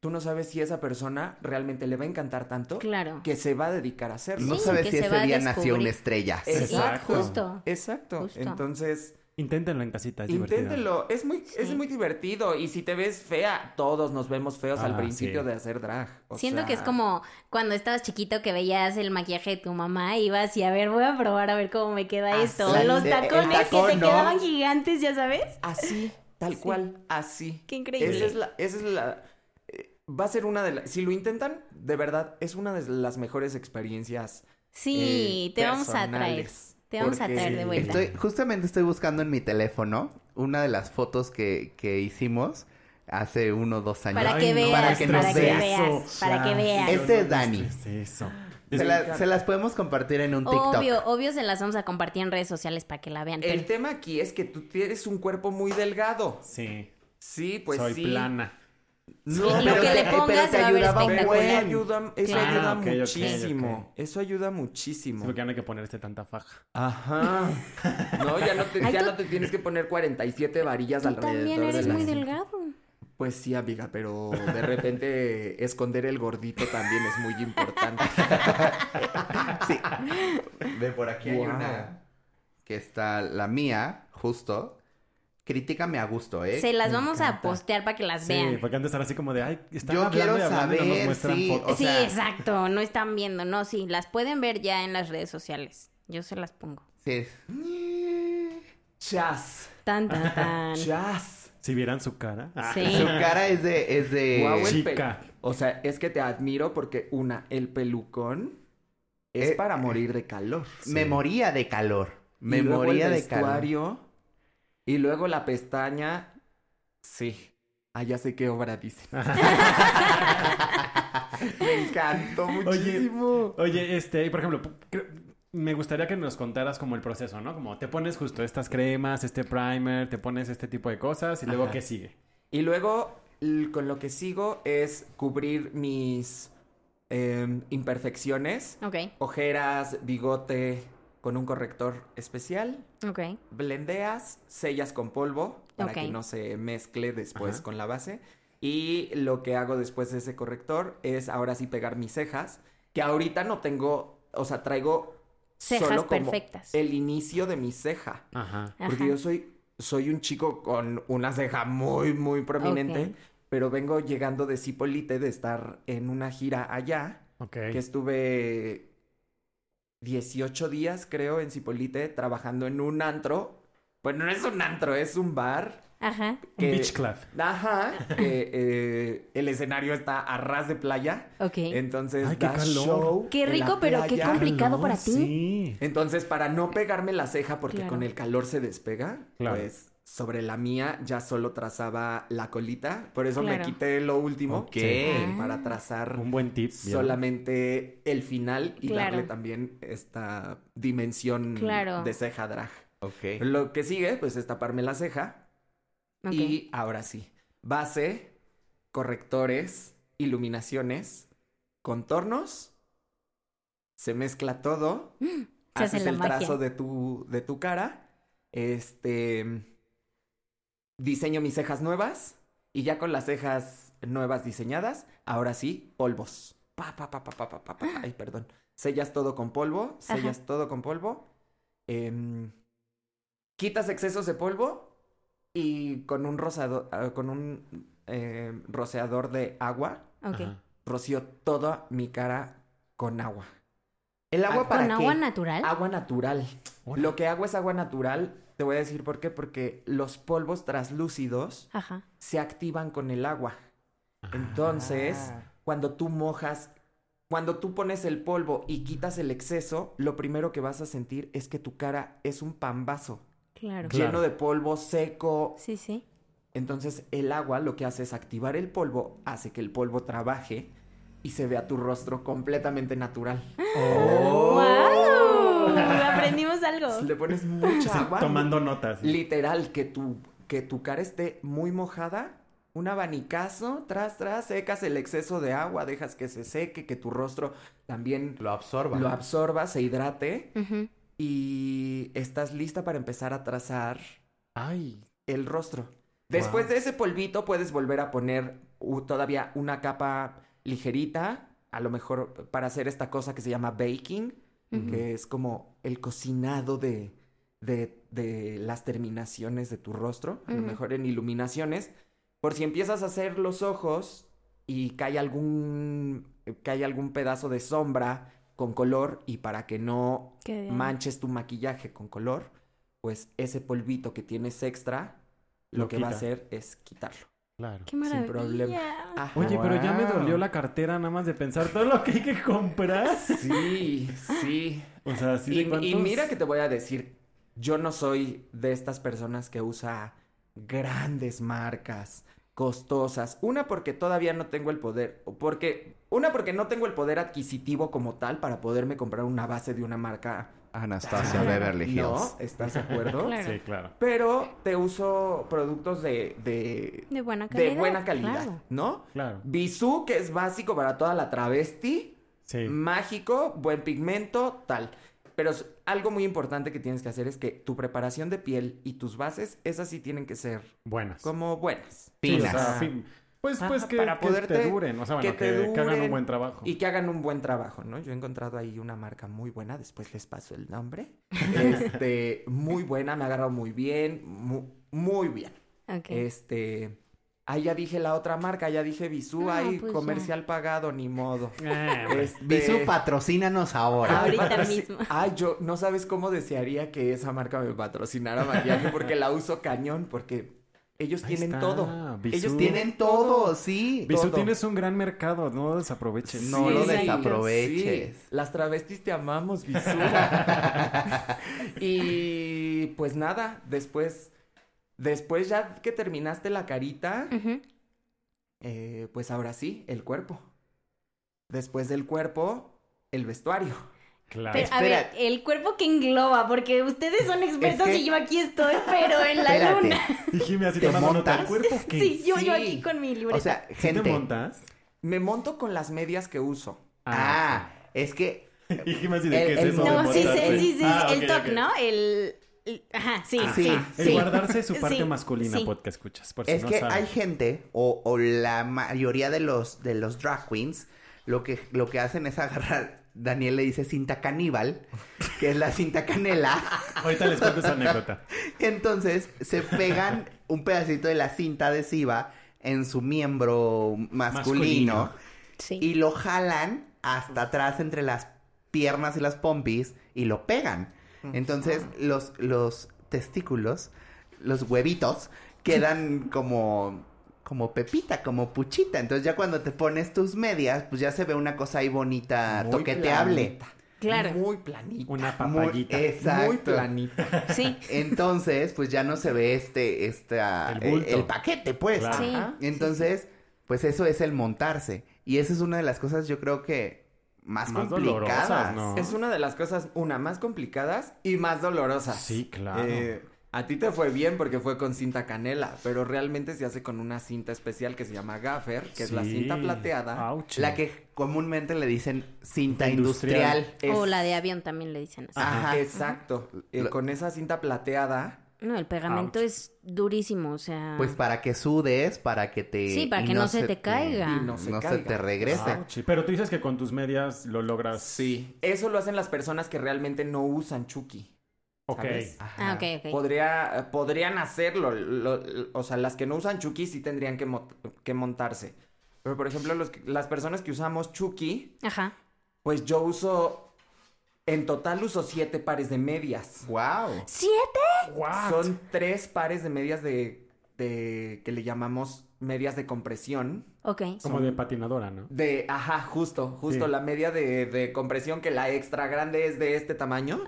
tú no sabes si esa persona realmente le va a encantar tanto Claro. que se va a dedicar a hacerlo. No sabes que si ese a día nació una estrella. Exacto. justo. Exacto. Justo. Entonces, Inténtenlo en casita, es divertido. inténtenlo. Es muy, es muy divertido. Y si te ves fea, todos nos vemos feos al Ah, principio sí. de hacer drag. O Siento sea, que es como cuando estabas chiquito que veías el maquillaje de tu mamá y ibas y a ver, voy a probar a ver cómo me queda Ah, esto. sí. Los tacones tacón, que te ¿no? quedaban gigantes, ya sabes. Así, tal Sí. cual, así. Qué increíble. Esa es la, esa es la, eh, va a ser una de las, si lo intentan, de verdad, es una de las mejores experiencias. Sí, eh, te vamos a traer. Te vamos a traer de vuelta. Estoy, justamente estoy buscando en mi teléfono una de las fotos que, que hicimos hace uno o dos años. Para que veas, para para que nos veas. para que veas. Este es Dani. Eso. Se, la- se las podemos compartir en un TikTok. Obvio, obvio se las vamos a compartir en redes sociales para que la vean. El Pero- tema aquí es que tú tienes un cuerpo muy delgado. Sí. Sí, pues Soy sí. plana. No, Sí, lo que le pongas pero te va a ver ayudaba un espectacular. buen, ayuda, eso Claro. ayuda Ah, ok. muchísimo. Eso ayuda Sí, muchísimo. porque ya no hay que ponerse tanta faja. Ajá. No, ya no te, Ay, ya tú- no te tienes que poner 47 varillas Tú alrededor también de eres muy delgado. Pues sí, amiga, pero de repente esconder el gordito también es muy importante. Sí. Ve por aquí hay una que está la mía, justo. Críticame a gusto, ¿eh? Se las Me vamos a postear para que las Sí, vean. porque antes era así como de, ay, están Yo hablando quiero y hablando y no nos saber, muestran sí, fotos. o sí, exacto, no están viendo, no, sí, las pueden ver ya en las redes sociales. Yo se las pongo. Sí. Chas. Tan, tan, tan. Chas. Si vieran su cara. Sí. Su cara es de... Es de... Chica. O sea, es que te admiro porque una, el pelucón es Eh, para morir de calor. Me moría de calor. Me y luego moría el de calor. Y luego la pestaña. Sí. Ah, ya sé qué obra dice. Me encantó muchísimo. Oye, este, por ejemplo, me gustaría que nos contaras como el proceso, ¿no? Como te pones justo estas cremas, este primer, te pones este tipo de cosas y luego Ajá. ¿qué sigue? Y luego, con lo que sigo es cubrir mis em, imperfecciones, Ok, ojeras, bigote, con un corrector especial. ok. Blendeas, sellas con polvo para que no se mezcle después Ajá. con la base. Y lo que hago después de ese corrector es ahora sí pegar mis cejas, que ahorita no tengo, o sea, traigo Cejas solo como perfectas. el inicio de mi ceja. Ajá. Porque Ajá. yo soy, soy un chico con una ceja muy, muy prominente, pero vengo llegando de Cipolite de estar en una gira allá, Ok. que estuve 18 días, creo, en Cipolite, trabajando en un antro. Bueno, no es un antro, es un bar. Ajá, Un beach club. Ajá, que eh, el escenario está a ras de playa. ok. Entonces, Ay, qué da calor. show Qué en la rico, pero qué complicado para ti. Sí. Entonces, para no pegarme la ceja, porque Claro. con el calor se despega, Claro. pues sobre la mía ya solo trazaba la colita. Por eso me quité lo último. Ok. eh. Para trazar Un buen tip. solamente el final y Claro. darle también esta dimensión Claro. de ceja drag. Ok. Lo que sigue, pues, es taparme la ceja. Y ahora sí, base, correctores, iluminaciones, contornos, se mezcla todo, Se hace haces la el magia. trazo de tu, de tu cara, este, diseño mis cejas nuevas y ya con las cejas nuevas diseñadas, ahora sí, polvos. Pa, pa, pa, pa, pa, pa, pa, pa. Ay, perdón. Sellas todo con polvo, sellas todo con polvo. em, quitas excesos de polvo y con un rosador, ah, con un eh, roceador de agua, Ok. Ajá. rocío toda mi cara con agua. ¿El agua Ah, para ¿Con qué? agua natural? Agua natural. Órale. Lo que hago es agua natural. Te voy a decir por qué. Porque los polvos translúcidos Ajá. se activan con el agua. Entonces, Ah. cuando tú mojas, cuando tú pones el polvo y quitas el exceso, lo primero que vas a sentir es que tu cara es un pambazo. Claro. Claro. Lleno de polvo seco. Sí, sí. Entonces, el agua lo que hace es activar el polvo, hace que el polvo trabaje y se vea tu rostro completamente natural. Oh. ¡Wow! Aprendimos algo. Le pones mucha agua. tomando notas. Literal, que tu, que tu cara esté muy mojada, un abanicazo, tras, tras, secas el exceso de agua, dejas que se seque, que tu rostro también Lo absorba. lo absorba, se hidrate y estás lista para empezar a trazar Ay. el rostro. Después Wow. de ese polvito puedes volver a poner uh, todavía una capa ligerita, a lo mejor para hacer esta cosa que se llama baking, Que es como el cocinado de, de, de las terminaciones de tu rostro, a lo mejor en iluminaciones, por si empiezas a hacer los ojos y cae algún, cae algún pedazo de sombra con color y para que no manches tu maquillaje con color, pues ese polvito que tienes extra, lo, Lo que va a hacer es quitarlo. Claro. Qué maravilla. problema. Ajá. Oye, pero ya me dolió la cartera nada más de pensar todo lo que hay que comprar. Sí, sí. O sea, sí Y, de cuántos... y mira que te voy a decir, yo no soy de estas personas que usa grandes marcas costosas. Una porque todavía no tengo el poder, o porque una porque no tengo el poder adquisitivo como tal para poderme comprar una base de una marca. Anastasia. Beverly Hills. ¿No? ¿Estás de acuerdo? Claro. Sí, claro. Pero te uso productos de, de, De buena calidad. de buena calidad, claro. ¿no? Claro. Bisú, que es básico para toda la travesti. Sí. Mágico, buen pigmento, tal. Pero algo muy importante que tienes que hacer es que tu preparación de piel y tus bases, esas sí tienen que ser Buenas. como buenas. Sí, o Finas. sea, fin- Pues, pues que, para que poderte- te duren. O sea, bueno, que que, te que hagan un buen trabajo. Y que hagan un buen trabajo, ¿no? Yo he encontrado ahí una marca muy buena, después les paso el nombre. Este, muy buena, me ha agarrado muy bien, mu- muy, bien. Ok. Este, ahí ya dije la otra marca, ya dije Bisú, No, ahí pues ya. comercial pagado, ni modo. Ah, Este, Bisú, patrocínanos ahora. Ahorita patroci- mismo. Ay, yo no sabes cómo desearía que esa marca me patrocinara maquillaje porque la uso cañón, porque ellos Ahí tienen está, todo. Bisú. Ellos Tienen todo, sí. Bisú, todo. tienes un gran mercado, no lo desaproveches. No lo desaproveches. sí. Las travestis te amamos, Bisú. y pues nada, después, después ya que terminaste la carita, eh, pues ahora sí, el cuerpo. Después del cuerpo, el vestuario. Claro. Pero, a ver, el cuerpo que engloba, porque ustedes son expertos que- y yo aquí estoy, pero en la Espérate. luna. Y Jimmy así ¿Te tomando nota del montas? cuerpo. ¿qué? Sí, yo, yo aquí con mi libreta. O sea, ¿Sí te gente. montas? Me monto con las medias que uso. Ah, es que Y Jimmy así de El- qué es el eso de no, sí, sí, montarse? sí, sí, Ah, el ok. ¿no? El, el- Ajá, sí, Ah, sí, sí. El sí. guardarse su parte Sí, masculina, sí. podcast escuchas. Por si es no que saben. hay gente o, o la mayoría de los de los drag queens lo que lo que hacen es agarrar Daniel le dice cinta caníbal, que es la cinta canela. Ahorita les cuento esa anécdota. Entonces se pegan un pedacito de la cinta adhesiva en su miembro masculino, Masculino. Sí. y lo jalan hasta atrás entre las piernas y las pompis y lo pegan. Entonces los, los testículos, los huevitos, quedan como, como pepita, como puchita. Entonces ya cuando te pones tus medias, pues ya se ve una cosa ahí bonita, Muy toqueteable. planita. Claro. Muy planita. Una Muy- papayita. exacto. Muy planita. Sí. Entonces, pues ya no se ve este, esta, El el paquete, pues. Claro. Sí. Entonces, pues eso es el montarse. Y esa es una de las cosas, yo creo que más, Más complicadas. dolorosas, ¿no? Es una de las cosas, una, más complicadas y más dolorosas. Sí, claro. Eh, a ti te fue bien porque fue con cinta canela, pero realmente se hace con una cinta especial que se llama gaffer, que es la cinta plateada. Ouch. La que comúnmente le dicen cinta Industrial. industrial. Es- O la de avión también le dicen así. Ajá. Exacto. Eh, con esa cinta plateada. No, el pegamento Ouch. es durísimo, o sea. Pues para que sudes, para que te... Sí, para y que no se te caiga. y no No se te regrese. Ouch. Pero tú dices que con tus medias lo logras. Sí. Eso lo hacen las personas que realmente no usan Chucky. Ok. ¿sabes? Ah, ok, ok. Podría, podrían hacerlo. lo- lo- o sea, las que no usan Chucky sí tendrían que, mo- que montarse. Pero, por ejemplo, los las personas que usamos Chucky, Ajá. pues yo uso. En total uso siete pares de medias. Wow. ¿Siete? What? Son tres pares de medias de, de. que le llamamos medias de compresión. Ok. Como son- de patinadora, ¿no? De, ajá, justo, justo Sí. la media de, de compresión, que la extra grande es de este tamaño.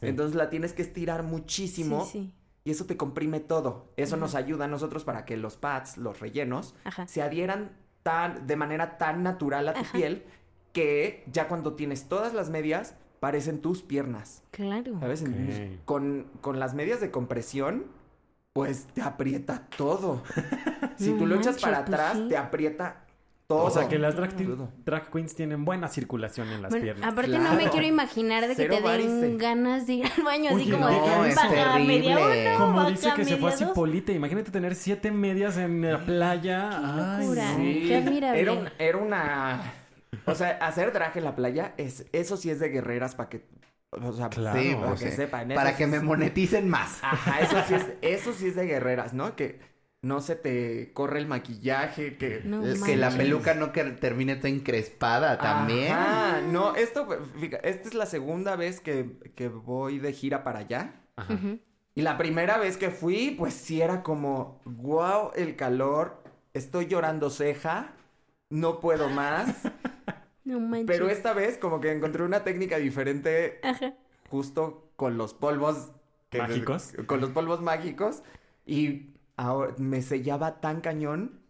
Sí. Entonces la tienes que estirar muchísimo. Sí, sí. Y eso te comprime todo. Eso nos ayuda a nosotros para que los pads, los rellenos, Ajá. se adhieran tan, de manera tan natural a tu Ajá. piel que ya cuando tienes todas las medias, parecen tus piernas. Claro. ¿Sabes? Ok. Con, con las medias de compresión, pues te aprieta todo. si No tú lo echas para pues atrás, sí. te aprieta todo. O sea que las drag, drag queens tienen buena circulación en las Bueno, piernas. aparte no me Claro. quiero imaginar de que Cero te den varice. ganas de ir al baño así como no, de es baja media uno, Como baja dice que se fue así. Polita, imagínate tener siete medias en la playa. Ay, locura. Sí, Qué admirable. Era, un- era una... O sea, hacer drag en la playa, es, eso sí es de guerreras para que... O sea, Claro. Sí, para pues, que sí. sepan. Para que sí me moneticen más. Ajá, eso sí, es, eso sí es de guerreras, ¿no? Que no se te corre el maquillaje, que... No Es que la peluca no que termine toda encrespada también. Ajá, no, esto, fíjate, esta es la segunda vez que, que voy de gira para allá. Ajá. Y la primera vez que fui, pues sí era como, wow, el calor, estoy llorando ceja, no puedo más. No manches. Pero esta vez como que encontré una técnica diferente Ajá. justo con los polvos ¿Mágicos? Con los polvos mágicos. Y ahora me sellaba tan cañón.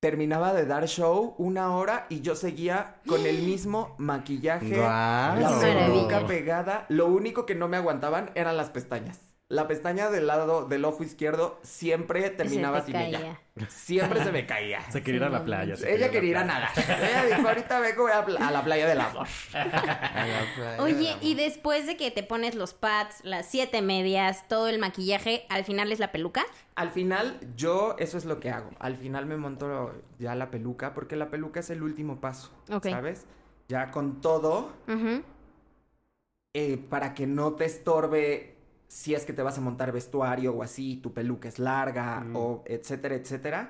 Terminaba de dar show una hora y yo seguía con el mismo maquillaje. Guau. La peluca pegada. Lo único que no me aguantaban eran las pestañas. La pestaña del lado del ojo izquierdo siempre terminaba Se sin ella. Siempre se me caía. Se quería ir a la playa. se Ella quería ir a la nadar. Ella dijo, ahorita vengo voy a, la playa del amor. Oye, y después de que te pones los pads, las siete medias, todo el maquillaje, al final es la peluca. Al final, yo eso es lo que hago. Al final me monto ya la peluca, porque la peluca es el último paso. Ok. ¿Sabes? Ya con todo, eh, para que no te estorbe si es que te vas a montar vestuario o así, tu peluca es larga, Mm. o etcétera, etcétera.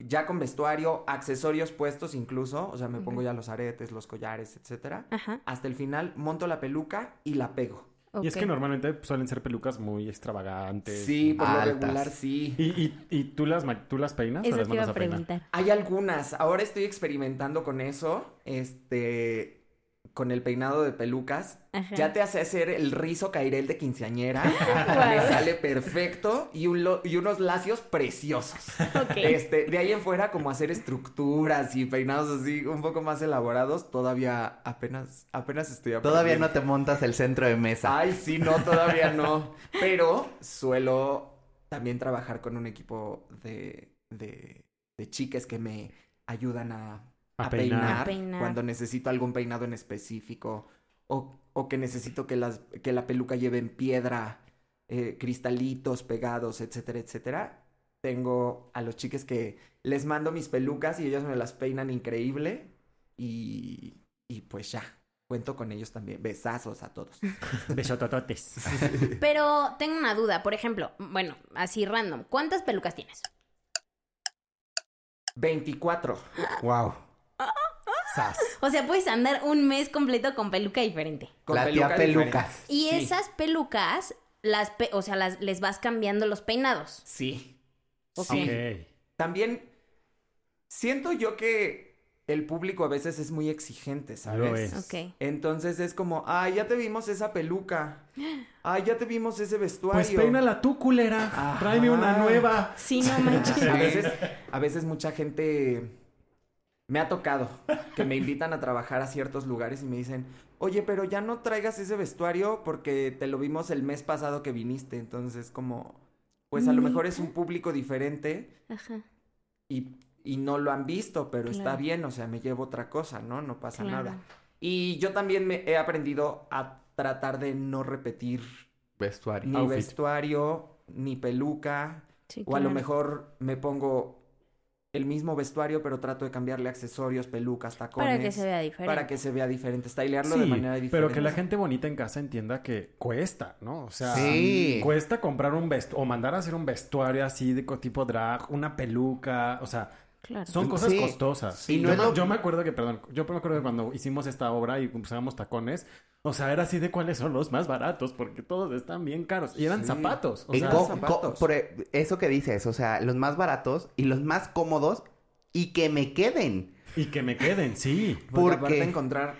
Ya con vestuario, accesorios puestos incluso, o sea, me pongo ya los aretes, los collares, etcétera. Ajá. Hasta el final monto la peluca y la pego. Y es que normalmente suelen ser pelucas muy extravagantes. Sí, por lo Altas. regular sí. ¿Y, y, y tú, las, tú las peinas o Eso las te iba a a peinar? preguntar. Hay algunas. Ahora estoy experimentando con eso. Este. Con el peinado de pelucas. Ajá. Ya te hace hacer el rizo cairel de quinceañera. Guau. Me sale perfecto. Y, un lo- y unos lacios preciosos. Este, de ahí en fuera, como hacer estructuras y peinados así un poco más elaborados, todavía apenas, apenas estoy aprendiendo. Todavía no te montas el centro de mesa. Ay, sí, no, todavía no. Pero suelo también trabajar con un equipo de, de, de chicas que me ayudan a, A a peinar. peinar, A peinar. cuando necesito algún peinado en específico o, o que necesito que, las, que la peluca lleve en piedra, eh, cristalitos pegados, etcétera, etcétera. Tengo a los chicos que les mando mis pelucas y ellos me las peinan increíble y, y pues ya, cuento con ellos también. Besazos a todos. Besotototes. Pero tengo una duda, por ejemplo, bueno, así random, ¿cuántas pelucas tienes? 24. Wow. Sas. O sea, puedes andar un mes completo con peluca diferente. Con La tía peluca pelucas. diferente. Y Sí. esas pelucas, las pe- o sea, las, les vas cambiando los peinados. Sí. Ok. Sí. Ok. También siento yo que el público a veces es muy exigente, ¿sabes? Lo es. Ok. Entonces es como, ay, ya te vimos esa peluca. Ay, ya te vimos ese vestuario. Pues peínala tú, culera. Ajá. Tráeme una nueva. Sí, no manches. A veces, a veces mucha gente me ha tocado que me invitan a trabajar a ciertos lugares y me dicen, oye, pero ya no traigas ese vestuario porque te lo vimos el mes pasado que viniste. Entonces, como, pues a lo mejor es un público diferente Ajá. y, y no lo han visto, pero está bien, o sea, me llevo otra cosa, ¿no? No pasa Claro. nada. Y yo también me he aprendido a tratar de no repetir Vestuario. ni Outfit. vestuario, ni peluca. Sí, O a lo mejor me pongo el mismo vestuario, pero trato de cambiarle accesorios, pelucas, tacones. Para que se vea diferente. Para que se vea diferente, stylearlo Sí, de manera diferente. pero que la gente bonita en casa entienda que cuesta, ¿no? O sea, Sí. cuesta comprar un vestuario o mandar a hacer un vestuario así de tipo drag, una peluca, o sea, Claro. son cosas Sí. costosas. Sí, Y no yo, me- lo- yo me acuerdo que, perdón, yo me acuerdo que cuando hicimos esta obra y usábamos tacones, o sea, era así de cuáles son los más baratos, porque todos están bien caros. Y eran Sí. zapatos. O Y sea, co- zapatos. co- por e- eso que dices, o sea, los más baratos y los más cómodos y que me queden. y que me queden, sí. Porque porque- aparte encontrar...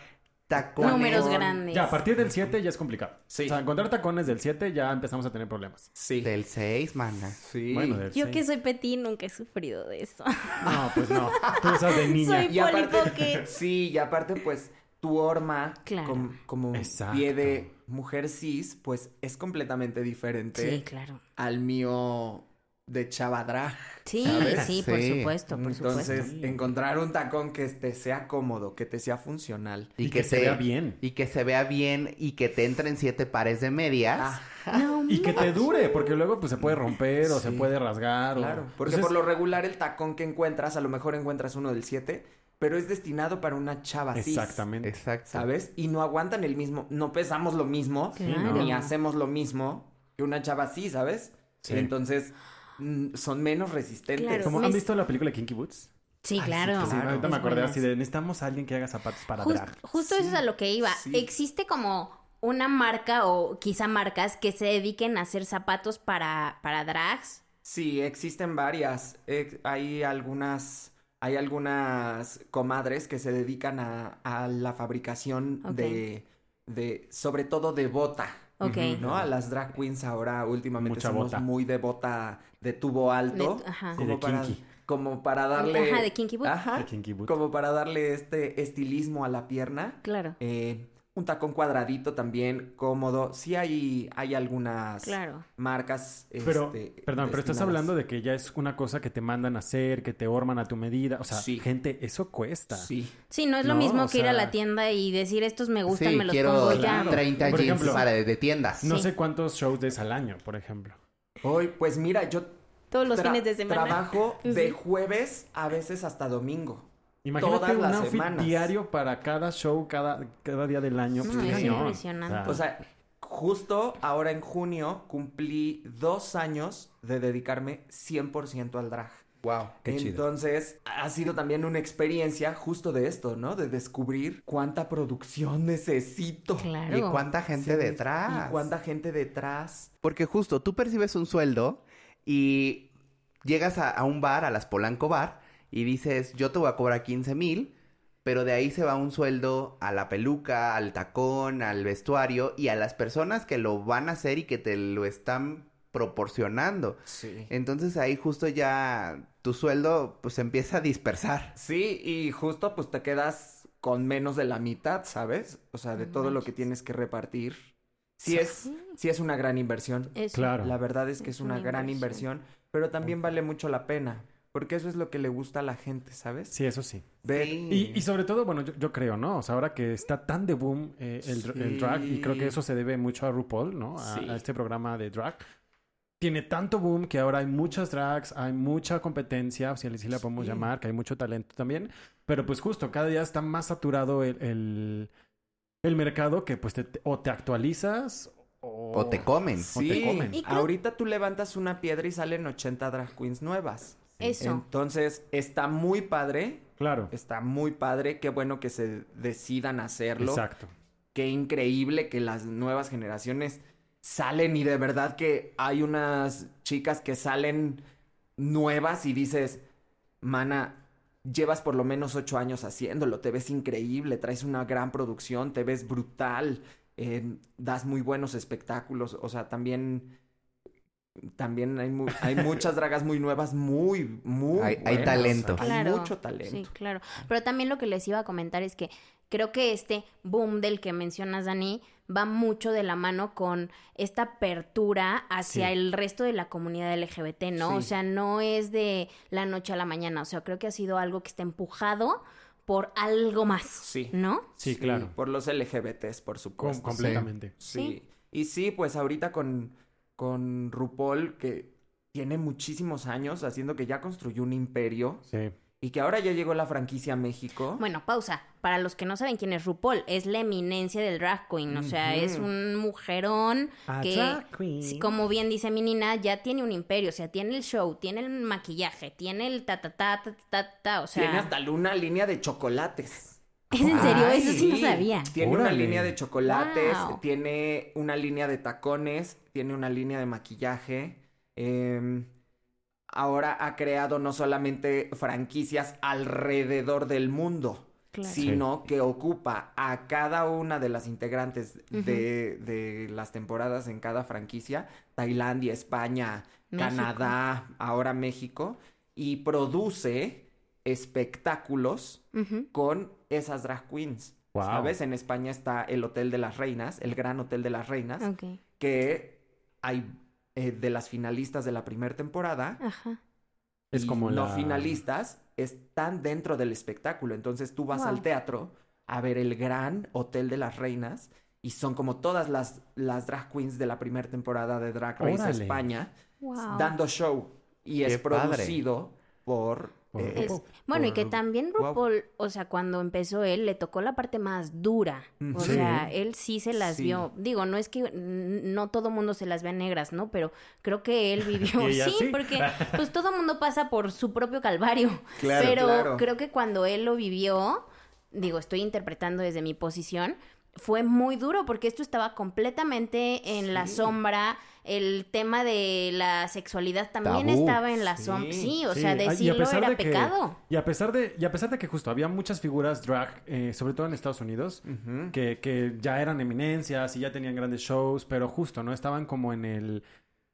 Tacones. Números grandes. Ya, a partir del 7 ya es complicado. Sí. O sea, encontrar tacones del 7 ya empezamos a tener problemas. Sí. Del 6, mana. Sí. Bueno, del Yo seis. que soy petit nunca he sufrido de eso. No, pues no. Tú esas de niña. Soy Y aparte, sí, y aparte, pues, tu horma Claro. com- como Exacto. pie de mujer cis, pues es completamente diferente Sí, claro. al mío de chava drag. Sí, ¿sabes? sí, por Sí. supuesto, por Entonces, supuesto. encontrar un tacón que te sea cómodo, que te sea funcional. Y que se vea bien. Y que se vea bien y que te entren siete pares de medias. No, Y que te dure, porque luego pues se puede romper o se puede rasgar. o- Claro, porque Entonces, por lo regular el tacón que encuentras, a lo mejor encuentras uno del 7, pero es destinado para una chava cis. Exactamente. Exacto. ¿Sabes? Y no aguantan el mismo, no pesamos lo mismo, Claro. ni hacemos lo mismo que una chava cis, ¿sabes? Sí. Entonces, son menos resistentes. Claro. Como, ¿Han visto la película Kinky Boots? Sí, Ay, claro. sí, Sí, Claro. ahorita me acordé así de necesitamos a alguien que haga zapatos para Jus- drag. justo eso es a lo que iba. Sí. Existe como una marca o quizá marcas que se dediquen a hacer zapatos para, para drags. Sí, existen varias. Eh, hay algunas, hay algunas comadres que se dedican a, a la fabricación de, de, sobre todo de bota. Ok. ¿No? A las drag queens ahora últimamente Mucha somos bota. muy de bota de tubo alto. De- ajá. Como Sí, de para, kinky. como para darle. Ajá, de kinky boot. Ajá, De kinky boot. Como para darle este estilismo a la pierna. Claro, Eh, un tacón cuadradito también, cómodo. Sí hay, hay algunas claro. marcas. Pero, este, perdón, pero estás hablando de que ya es una cosa que te mandan a hacer, que te orman a tu medida. O sea, Sí. gente, eso cuesta. Sí. Sí, no es lo No, mismo que ir a la tienda y decir estos me gustan, sí, me los quiero pongo ya. Claro. 30 Por jeans ejemplo, para de tiendas. No Sí. sé cuántos shows des al año, por ejemplo. Hoy, pues mira, yo Todos los fines de semana. trabajo de jueves a veces hasta domingo. Imagínate Todas un las outfit semanas. diario para cada show, cada, cada día del año. No, Pues, es cañón. impresionante. O sea, justo ahora en junio cumplí dos años de dedicarme 100% al drag. Wow, qué chido. Entonces, ha sido también una experiencia justo de esto, ¿no? De descubrir cuánta producción necesito. Claro. ¿Y cuánta gente Sí, detrás? Y cuánta gente detrás. Porque justo tú percibes un sueldo y llegas a, a un bar, a las Polanco Bar, y dices, yo te voy a cobrar 15 mil, pero de ahí se va un sueldo a la peluca, al tacón, al vestuario y a las personas que lo van a hacer y que te lo están proporcionando. Sí. Entonces ahí justo ya tu sueldo pues se empieza a dispersar. Sí, y justo pues te quedas con menos de la mitad, ¿sabes? O sea, de todo lo que tienes que repartir. Sí es, sí es una gran inversión. Eso. Claro. La verdad es que Es es una, una gran inversión. inversión, pero también vale mucho la pena, porque eso es lo que le gusta a la gente, ¿sabes? Sí, eso sí. Sí. Y, y sobre todo, bueno, yo, yo creo, ¿no? O sea, ahora que está tan de boom eh, el, dr- el Sí. drag, y creo que eso se debe mucho a RuPaul, ¿no? A, Sí. a este programa de drag. Tiene tanto boom que ahora hay muchas drags, hay mucha competencia, si así la podemos Sí. llamar, que hay mucho talento también. Pero pues justo, cada día está más saturado el, el, el mercado que pues te, te- o te actualizas o... O te comen. O te Sí, comen. Y creo- ahorita tú levantas una piedra y salen 80 drag queens nuevas. Eso. Entonces, está muy padre, Claro. está muy padre, qué bueno que se decidan a hacerlo. Exacto. Qué increíble que las nuevas generaciones salen y de verdad que hay unas chicas que salen nuevas y dices, mana, llevas por lo menos ocho años haciéndolo, te ves increíble, traes una gran producción, te ves brutal, eh, das muy buenos espectáculos, o sea, también... También hay, mu- hay muchas dragas muy nuevas, muy, muy Hay- talento. Hay mucho talento. Sí, claro. Pero también lo que les iba a comentar es que creo que este boom del que mencionas, Dani, va mucho de la mano con esta apertura hacia Sí. el resto de la comunidad LGBT, ¿no? Sí. O sea, no es de la noche a la mañana. O sea, creo que ha sido algo que está empujado por algo más. Sí. ¿no? Sí, claro. Por los LGBTs, por Com- supuesto. completamente. Sí. Sí. Y sí, pues ahorita con, con RuPaul, que tiene muchísimos años haciendo que ya construyó un imperio Sí. y que ahora ya llegó la franquicia a México. Bueno, pausa. Para los que no saben quién es RuPaul, es la eminencia del drag queen. O sea, es un mujerón A que, drag queen. sí, como bien dice mi nina, ya tiene un imperio. O sea, tiene el show, tiene el maquillaje, tiene el ta ta ta ta ta ta. O sea, Tiene hasta una línea de chocolates. ¿Es en serio? Ay, Eso sí no sabía. Tiene una línea de chocolates, Wow. tiene una línea de tacones, tiene una línea de maquillaje. em, ahora ha creado no solamente franquicias alrededor del mundo, Claro. sino que ocupa a cada una de las integrantes de, de las temporadas en cada franquicia, Tailandia, España, México. Canadá, ahora México, y produce espectáculos con esas drag queens. Wow. ¿Sabes? En España está el Hotel de las Reinas, el Gran Hotel de las Reinas, Ok. que hay eh, de las finalistas de la primera temporada. Ajá. Es como no la- finalistas están dentro del espectáculo. Entonces tú vas Wow. al teatro a ver el Gran Hotel de las Reinas y son como todas las, las drag queens de la primera temporada de Drag Race Órale. España Wow. dando show y Qué es producido. Por eh, RuPaul. Bueno, y que también Wow. RuPaul, o sea, cuando empezó él, le tocó la parte más dura. O Sí. sea, él sí se las Sí. vio. Digo, no es que no todo mundo se las vea negras, ¿no? Pero creo que él vivió. ¿Y ella sí, sí? porque pues todo mundo pasa por su propio calvario. Claro, Pero claro. creo que cuando él lo vivió, digo, estoy interpretando desde mi posición, fue muy duro porque esto estaba completamente en la sombra. El tema de la sexualidad también Tabú. estaba en la Sí. sombra. Sí, o Sí, sea, a- y a decirlo pesar era de que- pecado. Y a pesar de, y a pesar de que justo había muchas figuras drag, eh, sobre todo en Estados Unidos, que, que ya eran eminencias y ya tenían grandes shows, pero justo, ¿no? Estaban como en el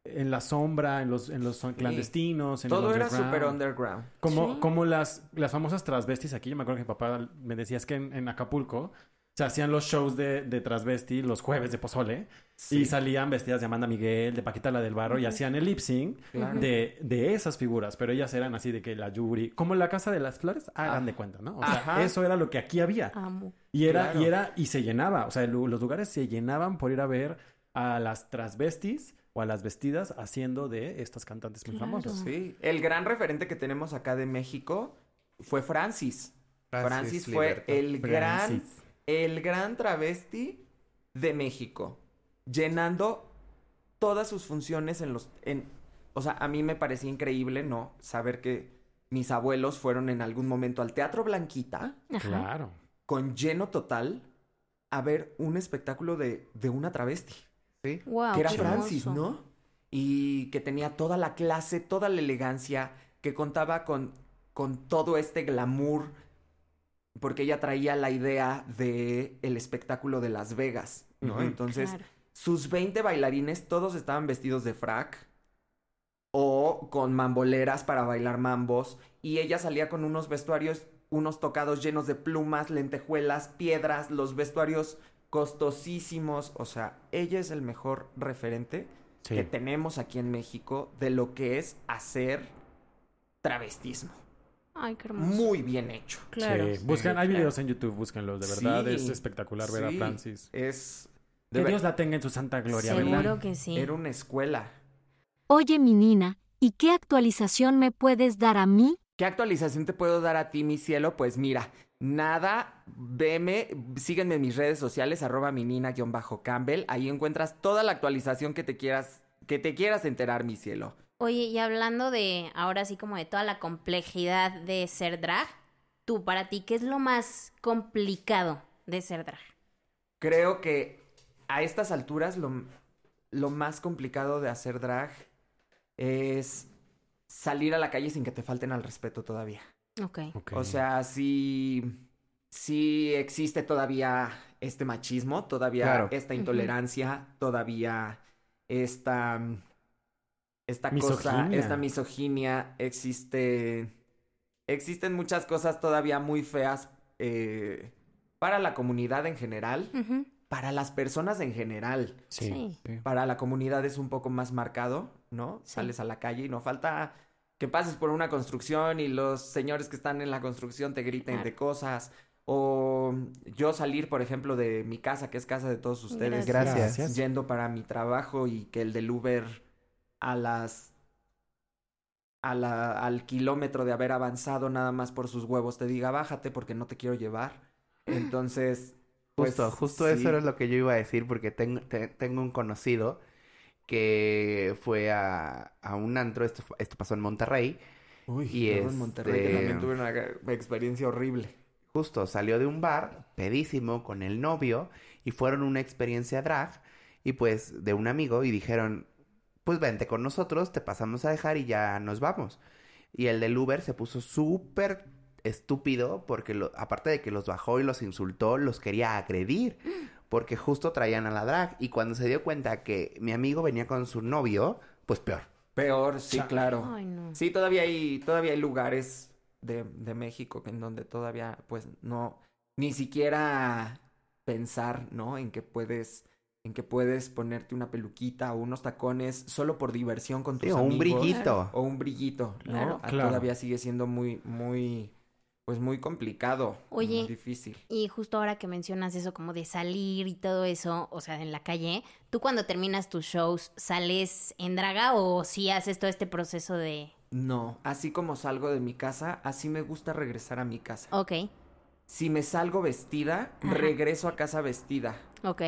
en la sombra, en los, en los clandestinos, en el Todo era súper underground. Como, Sí. como las, las famosas transvestis aquí, yo me acuerdo que mi papá me decía es que en, en Acapulco se hacían los shows de, de transvesti los jueves de pozole y salían vestidas de Amanda Miguel, de Paquita la del Barro y hacían el lip sync Claro. de, de esas figuras, pero ellas eran así de que la Yuri, como la Casa de las Flores, hagan Ah. de cuenta, ¿no? O sea, Ajá. eso era lo que aquí había. Amo. Y era, Claro. y era, y se llenaba, o sea, los lugares se llenaban por ir a ver a las transvestis o a las vestidas haciendo de estas cantantes muy Claro. famosas. Sí, el gran referente que tenemos acá de México fue Francis. Francis, fue Liberto. el gran. El gran travesti de México, llenando todas sus funciones en los, en, o sea, a mí me parecía increíble, ¿no? Saber que mis abuelos fueron en algún momento al Teatro Blanquita Ajá. Claro. con lleno total a ver un espectáculo de, de una travesti. Sí. Wow, que era Francis, hermoso. ¿no? Y que tenía toda la clase, toda la elegancia, que contaba con, con todo este glamour, porque ella traía la idea de el espectáculo de Las Vegas, ¿no? Entonces, Claro. sus 20 bailarines todos estaban vestidos de frac o con mamboleras para bailar mambos y ella salía con unos vestuarios, unos tocados llenos de plumas, lentejuelas, piedras, los vestuarios costosísimos, o sea, ella es el mejor referente Sí. que tenemos aquí en México de lo que es hacer travestismo. Ay, qué hermoso. Muy bien hecho. Claro. Sí, Buscan, hay claro. videos en YouTube, búsquenlos, de verdad, Sí, es espectacular ver a Francis. Es Que Dios la tenga en su santa gloria, Seguro ¿verdad? que sí. era una escuela. Oye, mi Nina, ¿y qué actualización me puedes dar a mí? ¿Qué actualización te puedo dar a ti, mi cielo? Pues mira, nada, veme, sígueme en mis redes sociales, arroba mi nina-campbell. Ahí encuentras toda la actualización que te quieras, que te quieras enterar, mi cielo. Oye, y hablando de ahora sí como de toda la complejidad de ser drag, tú para ti, ¿qué es lo más complicado de ser drag? Creo que a estas alturas lo, lo más complicado de hacer drag es salir a la calle sin que te falten al respeto todavía. Ok. Ok. O sea, sí, sí existe todavía este machismo, todavía Claro. esta intolerancia, todavía esta, esta cosa, esta misoginia, existe, existen muchas cosas todavía muy feas eh, para la comunidad en general, para las personas en general. sí. sí. Para la comunidad es un poco más marcado, ¿no? Sí. Sales a la calle y no falta que pases por una construcción y los señores que están en la construcción te griten Claro. de cosas. O yo salir, por ejemplo, de mi casa, que es casa de todos ustedes, Gracias. Gracias. yendo para mi trabajo y que el del Uber a las... A la- al kilómetro de haber avanzado nada más por sus huevos te diga bájate porque no te quiero llevar. Entonces, pues, Justo, justo sí. eso era lo que yo iba a decir porque tengo, te- tengo un conocido que fue a, a un antro, esto, esto pasó en Monterrey, Uy, Y en Monterrey que este- también tuve una experiencia horrible. justo salió de un bar, pedísimo, con el novio, y fueron una experiencia drag, y pues de un amigo, y dijeron, pues vente con nosotros, te pasamos a dejar y ya nos vamos. Y el del Uber se puso súper estúpido porque lo- aparte de que los bajó y los insultó, los quería agredir. Porque justo traían a la drag. Y cuando se dio cuenta que mi amigo venía con su novio, pues peor. Peor, sí, Chale. claro. Ay, no. Sí, todavía hay, todavía hay lugares de, de México en donde todavía, pues, no, ni siquiera pensar, ¿no? En que puedes, en que puedes ponerte una peluquita o unos tacones solo por diversión con tus Sí, o un amigos. brillito. O un brillito, ¿no? Claro. Ah, Claro. Todavía sigue siendo muy, muy, pues muy complicado. Oye, muy difícil. Y justo ahora que mencionas eso como de salir y todo eso, o sea, en la calle, ¿tú cuando terminas tus shows sales en draga o si haces todo este proceso de... No, así como salgo de mi casa, así me gusta regresar a mi casa. Ok, Si me salgo vestida, Ajá. regreso a casa vestida. ok,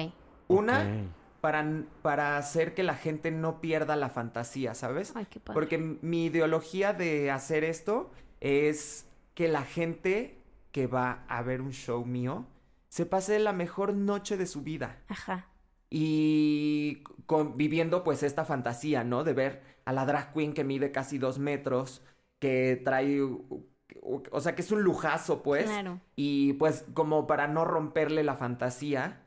Una, para, para hacer que la gente no pierda la fantasía, ¿sabes? ay, qué padre. Porque mi ideología de hacer esto es que la gente que va a ver un show mío se pase la mejor noche de su vida. Ajá, Y con, viviendo pues esta fantasía, ¿no? De ver a la drag queen que mide casi dos metros, que trae, o sea, que es un lujazo pues. claro. Y pues como para no romperle la fantasía,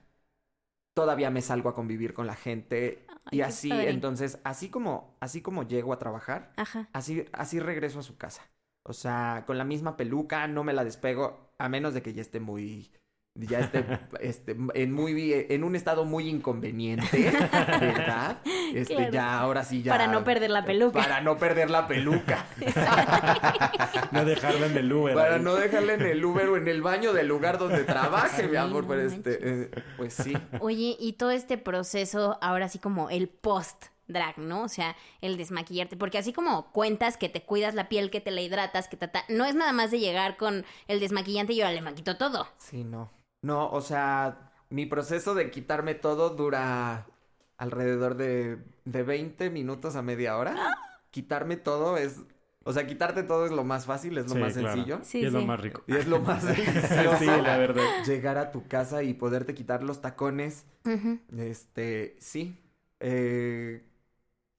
todavía me salgo a convivir con la gente. Ay, y así, padre. entonces, así como, así como llego a trabajar, Ajá, así, así regreso a su casa. O sea, con la misma peluca, no me la despego, a menos de que ya esté muy, ya esté, este, en muy, en un estado muy inconveniente, ¿verdad? Este, Claro. ya, ahora sí ya. Para no perder la peluca. Para no perder la peluca. No dejarla en el Uber. Para ahí. no dejarle en el Uber o en el baño del lugar donde trabaje, Sí, mi amor. no Pero este, eh, pues sí. Oye, y todo este proceso, ahora sí como el post drag, ¿no? O sea, el desmaquillarte, porque así como cuentas que te cuidas la piel, que te la hidratas, que ta, no es nada más de llegar con el desmaquillante y yo le maquito todo. Sí, no. No, o sea, mi proceso de quitarme todo dura alrededor de, de 20 minutos a media hora. Quitarme todo es. O sea, quitarte todo es lo más fácil, es lo Sí, más claro. sencillo. Sí, y es lo más rico. Y es lo más delicioso. Sí, la verdad. Llegar a tu casa y poderte quitar los tacones. Este, sí. Eh,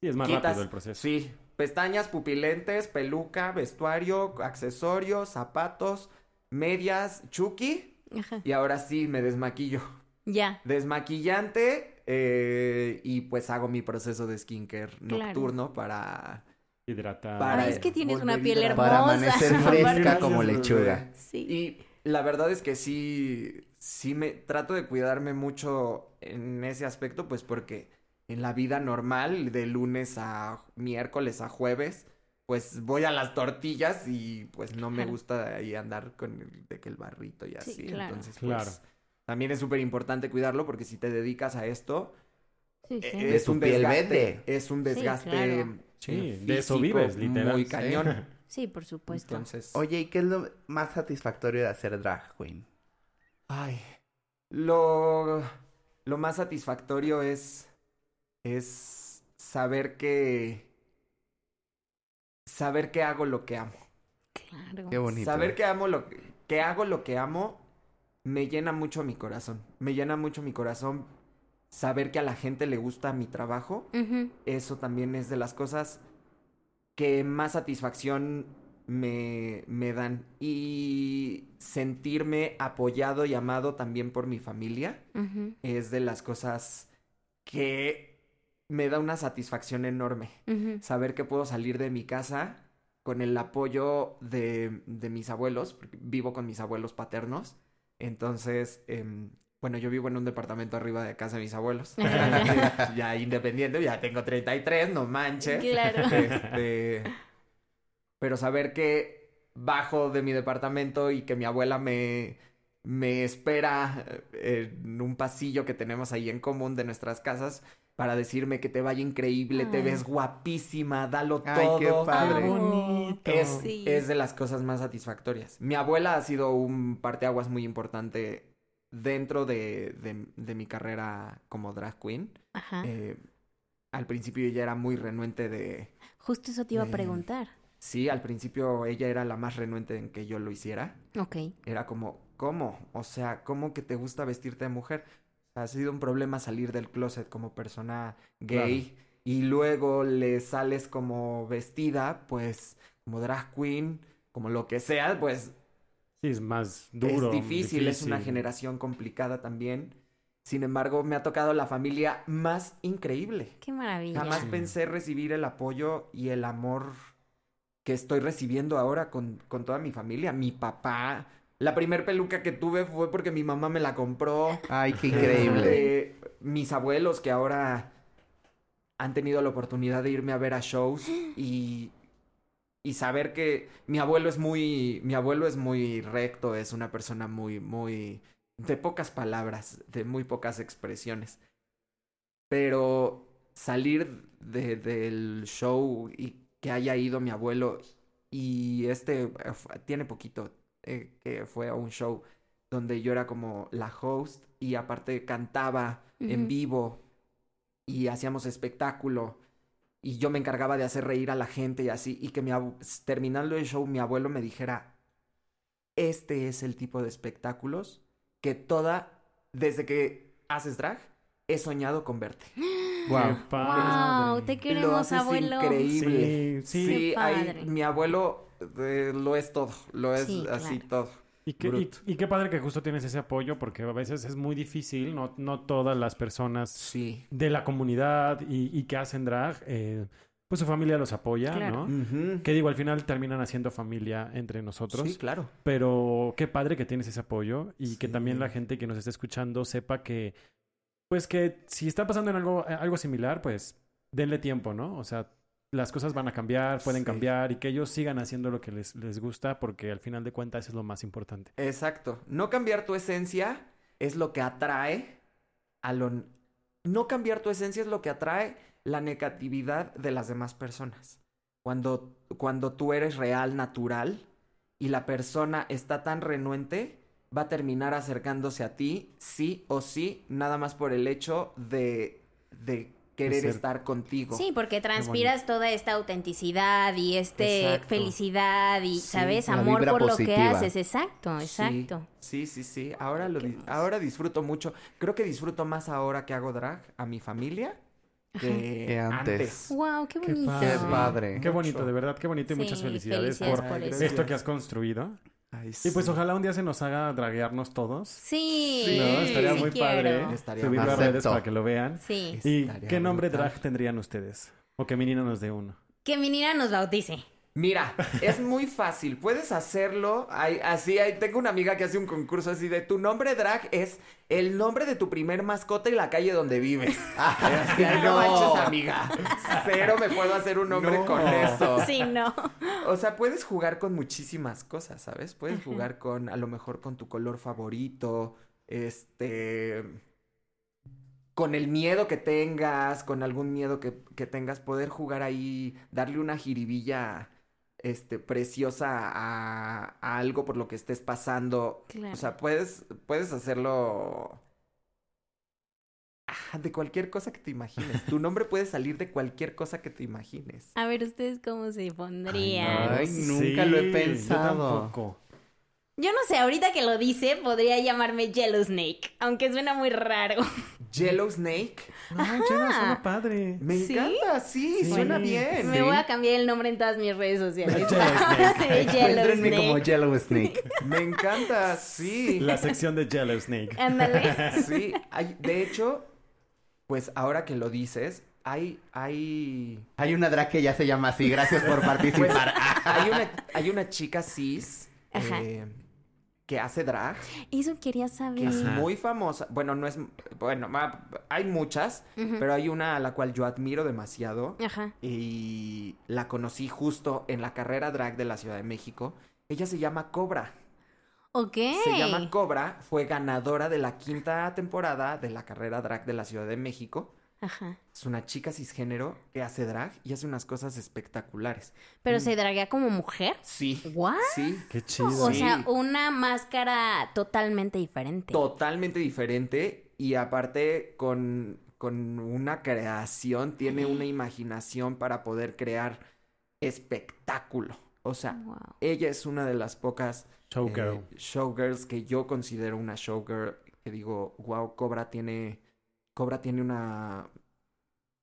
Sí, es más quitas- rápido el proceso. Sí, pestañas, pupilentes, peluca, vestuario, accesorios, zapatos, medias, chucky. Ajá. Y ahora sí, me desmaquillo. Ya. Desmaquillante eh, y pues hago mi proceso de skincare Claro. nocturno para... Hidratar. Para- Ay, es que tienes una piel hermosa. Para amanecer fresca como lechuga. Sí. Y la verdad es que sí, sí me trato de cuidarme mucho en ese aspecto, pues porque en la vida normal, de lunes a miércoles a jueves, pues voy a las tortillas y pues no me Claro. gusta ahí andar con el, de que el barrito y Sí, así. claro. Entonces, pues Claro. también es súper importante cuidarlo porque si te dedicas a esto, Sí, sí. eh, es un desgaste. Es un Sí, desgaste. claro. Sí, eh, de eso físico vives, literal. Muy cañón. Sí, por supuesto. Entonces. Oye, ¿y qué es lo más satisfactorio de hacer drag queen? Ay. Lo, lo más satisfactorio es. Es saber que. Saber que hago lo que amo. Claro. Qué bonito. Saber que amo lo que, que hago lo que amo me llena mucho mi corazón. Me llena mucho mi corazón saber que a la gente le gusta mi trabajo. Eso también es de las cosas que más satisfacción me, me dan. Y sentirme apoyado y amado también por mi familia es de las cosas que me da una satisfacción enorme. Saber que puedo salir de mi casa con el apoyo de, de mis abuelos, porque vivo con mis abuelos paternos. Entonces, em, bueno, yo vivo en un departamento arriba de casa de mis abuelos. ya independiente, ya tengo 33, no manches. Claro. Este, pero saber que bajo de mi departamento y que mi abuela me, me espera eh, en un pasillo que tenemos ahí en común de nuestras casas para decirme que te vaya increíble, te ves guapísima, dalo Ay, todo. qué padre. Qué bonito. Es, Sí. es de las cosas más satisfactorias. Mi abuela ha sido un parteaguas muy importante dentro de, de- de mi carrera como drag queen. Ajá. Eh, al principio ella era muy renuente de... Justo eso te iba a preguntar. Sí, al principio ella era la más renuente en que yo lo hiciera. Ok. Era como, ¿cómo? O sea, ¿cómo que te gusta vestirte de mujer? Sea, ha sido un problema salir del closet como persona gay y luego le sales como vestida, pues como drag queen, como lo que sea, pues Sí, es más duro. es difícil, es una generación complicada también. Sin embargo, me ha tocado la familia más increíble. Qué maravilla. Jamás Sí. pensé recibir el apoyo y el amor que estoy recibiendo ahora con, con toda mi familia. Mi papá, La primer peluca que tuve fue porque mi mamá me la compró. Ay, qué increíble. Eh, mis abuelos que ahora han tenido la oportunidad de irme a ver a shows y, y saber que mi abuelo es muy, mi abuelo es muy recto, es una persona muy, muy, de pocas palabras, de muy pocas expresiones. Pero salir de, del show y que haya ido mi abuelo y este eh, tiene poquito eh, que fue a un show donde yo era como la host y aparte cantaba en vivo y hacíamos espectáculo y yo me encargaba de hacer reír a la gente y así y que mi terminando el show mi abuelo me dijera este es el tipo de espectáculos que toda desde que haces drag he soñado con verte Wow. Wow, te lo queremos, haces abuelo. increíble Sí, sí. ahí mi abuelo eh, lo es todo lo es Sí, así claro. todo Y qué, y, qué padre que justo tienes ese apoyo, porque a veces es muy difícil, no, no todas las personas sí de la comunidad y, y que hacen drag, eh, pues su familia los apoya, Claro. ¿no? Que digo, al final terminan haciendo familia entre nosotros. sí claro Pero qué padre que tienes ese apoyo y que también la gente que nos está escuchando sepa que, pues que si está pasando en algo, algo similar, pues denle tiempo, ¿no? O sea, las cosas van a cambiar, pueden Sí. cambiar y que ellos sigan haciendo lo que les, les gusta porque al final de cuentas eso es lo más importante. Exacto. No cambiar tu esencia es lo que atrae a lo... No cambiar tu esencia es lo que atrae la negatividad de las demás personas. Cuando, cuando tú eres real, natural, y la persona está tan renuente, va a terminar acercándose a ti, sí o sí, nada más por el hecho de, de querer ser- estar contigo. Sí, porque transpiras toda esta autenticidad y este Exacto. felicidad y, Sí, ¿sabes? Amor por lo que haces. Exacto, exacto. Sí, sí, sí. Ahora, lo ¿Qué di- más? ahora disfruto mucho. Creo que disfruto más ahora que hago drag a mi familia que, Que antes. antes. Wow, qué Qué bonito. padre. Qué padre. Qué bonito, de verdad, qué bonito y Sí, muchas felicidades, felicidades por, esto que has construido. Ay, Y pues ojalá un día se nos haga draguearnos todos. Sí, Sí, ¿no? Estaría sí muy quiero. padre Estaría subirlo a redes para que lo vean. Sí. ¿Y Estaría qué nombre brutal. drag tendrían ustedes? O que Menina nos dé uno. Que mi niña nos bautice. Mira, es muy fácil. Puedes hacerlo. Hay- así, hay- tengo una amiga que hace un concurso así de tu nombre drag es el nombre de tu primer mascota y la calle donde vives. Así, ay, no no. manches, amiga. Cero me puedo hacer un nombre No. con eso. Sí, no. O sea, puedes jugar con muchísimas cosas, ¿sabes? Puedes jugar con, a lo mejor, con tu color favorito, este... Con el miedo que tengas, con algún miedo que, que tengas, poder jugar ahí, darle una jiribilla, este, preciosa a, a algo por lo que estés pasando. Claro. O sea, puedes, puedes hacerlo... ah, De cualquier cosa que te imagines. Tu nombre puede salir de cualquier cosa que te imagines. A ver, ¿ustedes cómo se pondrían? Ay, nunca lo he yo pensado. tampoco. Yo no sé, ahorita que lo dice, podría llamarme Yellow Snake, aunque suena muy raro. Yellow Snake. No, Jenna, suena padre. Me ¿Sí? encanta, sí, Sí. suena bien. Me voy a cambiar el nombre en todas mis redes sociales. Yellow Snake. Yellow Encuéntrenme como Snake. Yellow Snake. Me encanta, sí. La sección de Yellow Snake. Ándale. Sí, hay, de hecho, pues ahora que lo dices, hay, hay, Hay una drag que ya se llama así. Gracias por participar. hay una, hay una chica cis Ajá. eh, que hace drag, Eso quería saber. que es muy famosa. Bueno, no es, bueno, hay muchas, pero hay una a la cual yo admiro demasiado. Ajá. y la conocí justo en la carrera drag de la Ciudad de México. Ella se llama Cobra. Ok. Se llama Cobra, fue ganadora de la quinta temporada de la carrera drag de la Ciudad de México. Ajá. Es una chica cisgénero que hace drag y hace unas cosas espectaculares. Pero se draguea como mujer. Sí. ¿What? Sí. Qué chido. O Sí. sea, una máscara totalmente diferente. Totalmente diferente y aparte con, con una creación, tiene una imaginación para poder crear espectáculo. O sea, Wow. ella es una de las pocas Showgirl. eh, showgirls que yo considero una showgirl que digo, wow, Cobra tiene Cobra tiene una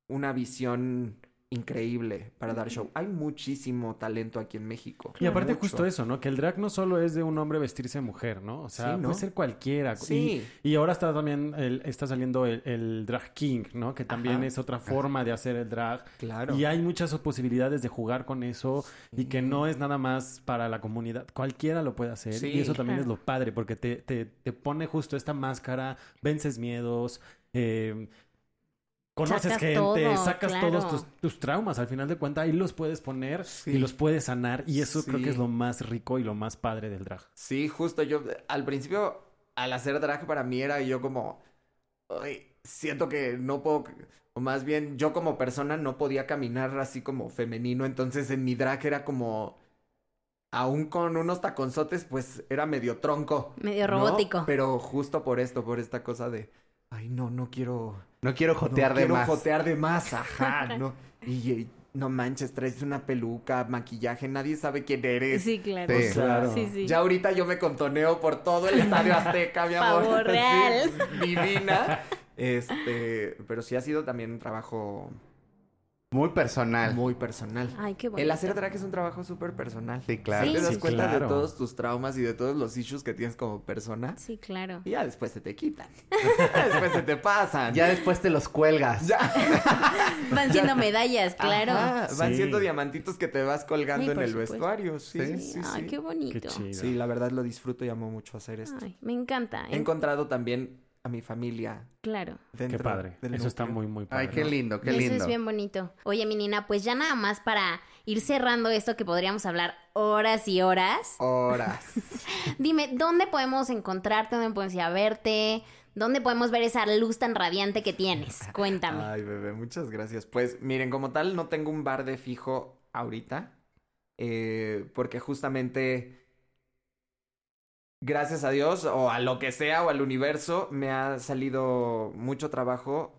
una visión increíble para dar show. Hay muchísimo talento aquí en México. Y aparte Mucho. justo eso, ¿no? Que el drag no solo es de un hombre vestirse de mujer, ¿no? O sea, Sí, ¿no? puede ser cualquiera. Sí. Y, y ahora está también, el- está saliendo el, el drag king, ¿no? Que también Ajá. es otra forma de hacer el drag. Claro. Y hay muchas posibilidades de jugar con eso y que no es nada más para la comunidad. Cualquiera lo puede hacer. Sí. Y eso también Claro. es lo padre, porque te, te, te pone justo esta máscara, vences miedos, eh, conoces Sacas gente, todo, sacas claro. todos tus, tus traumas. Al final de cuentas, ahí los puedes poner Sí. y los puedes sanar. Y eso creo que es lo más rico y lo más padre del drag. Sí, justo yo al principio al hacer drag para mí era yo como "Ay, siento que no puedo o más bien yo como persona no podía caminar así como femenino, entonces en mi drag era como aún con unos taconzotes pues era medio tronco, Medio ¿no? robótico. Pero justo por esto, por esta cosa de ay, no, no quiero No quiero jotear no de quiero más. jotear de más, ajá, no. Y, y no manches, traes una peluca, maquillaje, nadie sabe quién eres. Sí, claro. Sí. Claro. Sí, sí. Ya ahorita yo me contoneo por todo el estadio Azteca, mi amor. Pavo real. Sí, divina. Este, pero sí ha sido también un trabajo Muy personal. muy personal. Ay, qué bonito. El hacer drag es un trabajo súper personal. Sí, claro. Te das Sí, cuenta claro. de todos tus traumas y de todos los issues que tienes como persona. Sí, claro. Y ya después se te quitan. después se te pasan. Ya después te los cuelgas. Ya. Van siendo medallas, claro. Ajá, van Sí. siendo diamantitos que te vas colgando Sí, en el supuesto. vestuario. Sí, Sí. sí, sí. Ay, qué bonito. Qué chido. Sí, la verdad lo disfruto y amo mucho hacer esto. Ay, me encanta. He ¿eh? encontrado también a mi familia Claro. Qué padre. Eso está muy, muy padre. Ay, qué lindo, qué Eso lindo. es bien bonito. Oye, mi nina, pues ya nada más para ir cerrando esto que podríamos hablar horas y horas. Horas. Dime, ¿dónde podemos encontrarte? ¿Dónde podemos ir a verte? ¿Dónde podemos ver esa luz tan radiante que tienes? Cuéntame. Ay, bebé, muchas gracias. Pues miren, como tal, no tengo un bar de fijo ahorita. eh, porque justamente, gracias a Dios, o a lo que sea, o al universo, me ha salido mucho trabajo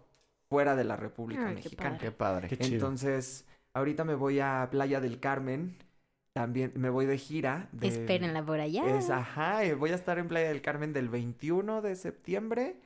fuera de la República Ay, Mexicana. Qué padre. Qué. Entonces, ahorita me voy a Playa del Carmen. También me voy de gira. De... Espérenla por allá. Es, ajá, voy a estar en Playa del Carmen del 21 de septiembre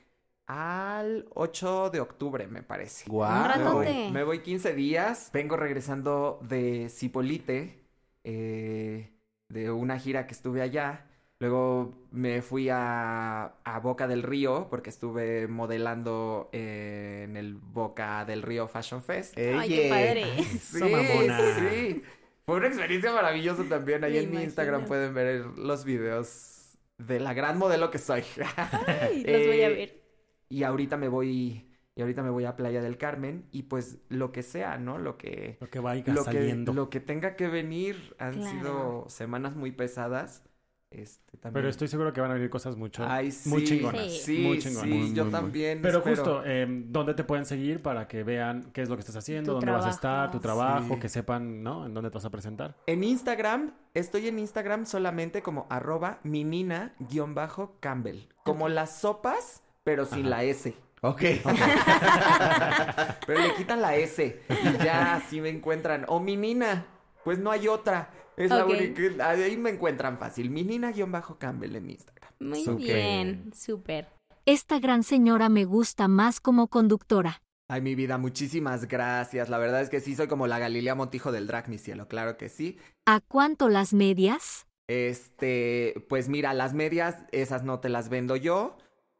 al 8 de octubre, me parece. Guau. Un Me me voy 15 días. Vengo regresando de Cipolite, eh, de una gira que estuve allá. Luego me fui a, a Boca del Río porque estuve modelando eh, en el Boca del Río Fashion Fest. Ay, qué padre. Sí, mamona. sí. Fue una experiencia maravillosa también. Ahí Me en mi Instagram pueden ver los videos de la gran modelo que soy. Ay, los voy a Eh, ver. Y ahorita me voy. Y ahorita me voy a Playa del Carmen. Y pues lo que sea, ¿no? Lo que. Lo que vaya Lo que, saliendo. lo que tenga que venir. Han Claro. sido semanas muy pesadas. Este también. Pero estoy seguro que van a venir cosas mucho, Ay, sí. muy chingonas. Sí. Sí, muy chingonas. sí, Muy, yo muy, también. Pero espero. justo, eh, ¿dónde te pueden seguir para que vean qué es lo que estás haciendo, Tu dónde vas a estar, tu trabajo, Sí. que sepan, ¿no? En dónde te vas a presentar. En Instagram, estoy en Instagram solamente como arroba minina-campbell. Como las sopas, pero sin Ajá. la S. Ok. Pero le quitan la S y ya así me encuentran. O minina, pues no hay otra. Es la única. Ahí me encuentran fácil. Minina-campbell en Instagram. Muy bien, súper. Esta gran señora me gusta más como conductora. Ay, mi vida, muchísimas gracias. La verdad es que sí soy como la Galilea Montijo del drag, mi cielo, claro que sí. ¿A cuánto las medias? Este, pues mira, las medias, esas no te las vendo yo,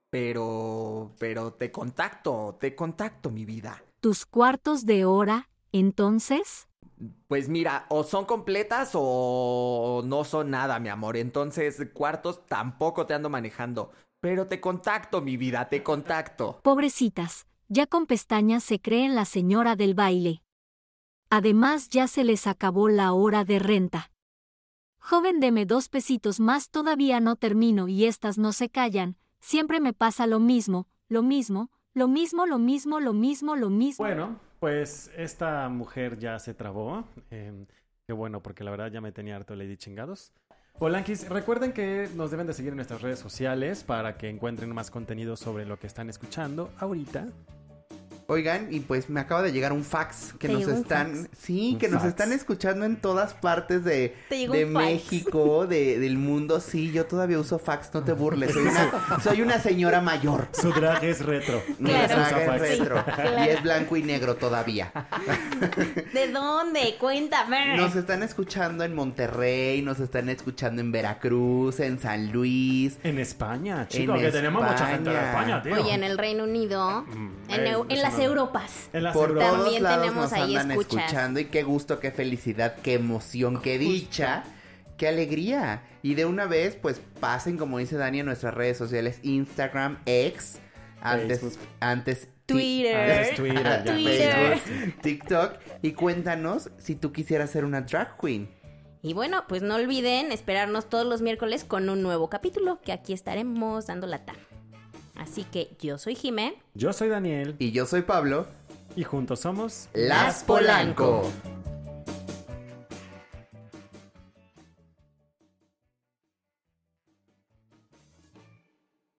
pero, pero te contacto, te contacto, mi vida. ¿Tus cuartos de hora? Entonces, Pues mira, o son completas o no son nada, mi amor. Entonces, cuartos tampoco te ando manejando. Pero te contacto, mi vida, te contacto. pobrecitas, ya con pestañas se creen la señora del baile. Además ya se les acabó la hora de renta. Joven, deme dos pesitos más, todavía no termino y estas no se callan. Siempre me pasa lo mismo, lo mismo, lo mismo, lo mismo, lo mismo, lo mismo. Bueno, pues esta mujer ya se trabó. Eh, qué bueno, porque la verdad ya me tenía harto Lady Chingados. Polanquis, recuerden que nos deben de seguir en nuestras redes sociales para que encuentren más contenido sobre lo que están escuchando ahorita. Oigan, y pues me acaba de llegar un fax que ¿Te nos están, fax? sí, que nos fax. están escuchando en todas partes de, ¿Te llegó de? México, de, del mundo. Sí, yo todavía uso fax, no te burles. Soy una, soy una señora mayor. Su drag es retro. Mi Claro. drag Usa es retro. claro. Y es blanco y negro todavía. ¿De dónde? Cuéntame. Nos están escuchando en Monterrey, nos están escuchando en Veracruz, en San Luis. En España, chico, En que tenemos mucha gente de España. Tío. Oye, en el Reino Unido, Mm, en, eh, en las. Europas. En las Por Europas. todos También lados tenemos nos ahí andan escuchas. escuchando y qué gusto, qué felicidad, qué emoción, qué dicha, qué alegría. Y de una vez, pues pasen, como dice Dani, en nuestras redes sociales, Instagram, X, antes, Facebook. antes Twitter. Antes Twitter, ya. Twitter. Facebook, TikTok, y cuéntanos si tú quisieras ser una drag queen. Y bueno, pues no olviden esperarnos todos los miércoles con un nuevo capítulo que aquí estaremos dando lata. Así que yo soy Jimé. Yo soy Daniel Y yo soy Pablo, y juntos somos Las Polanco.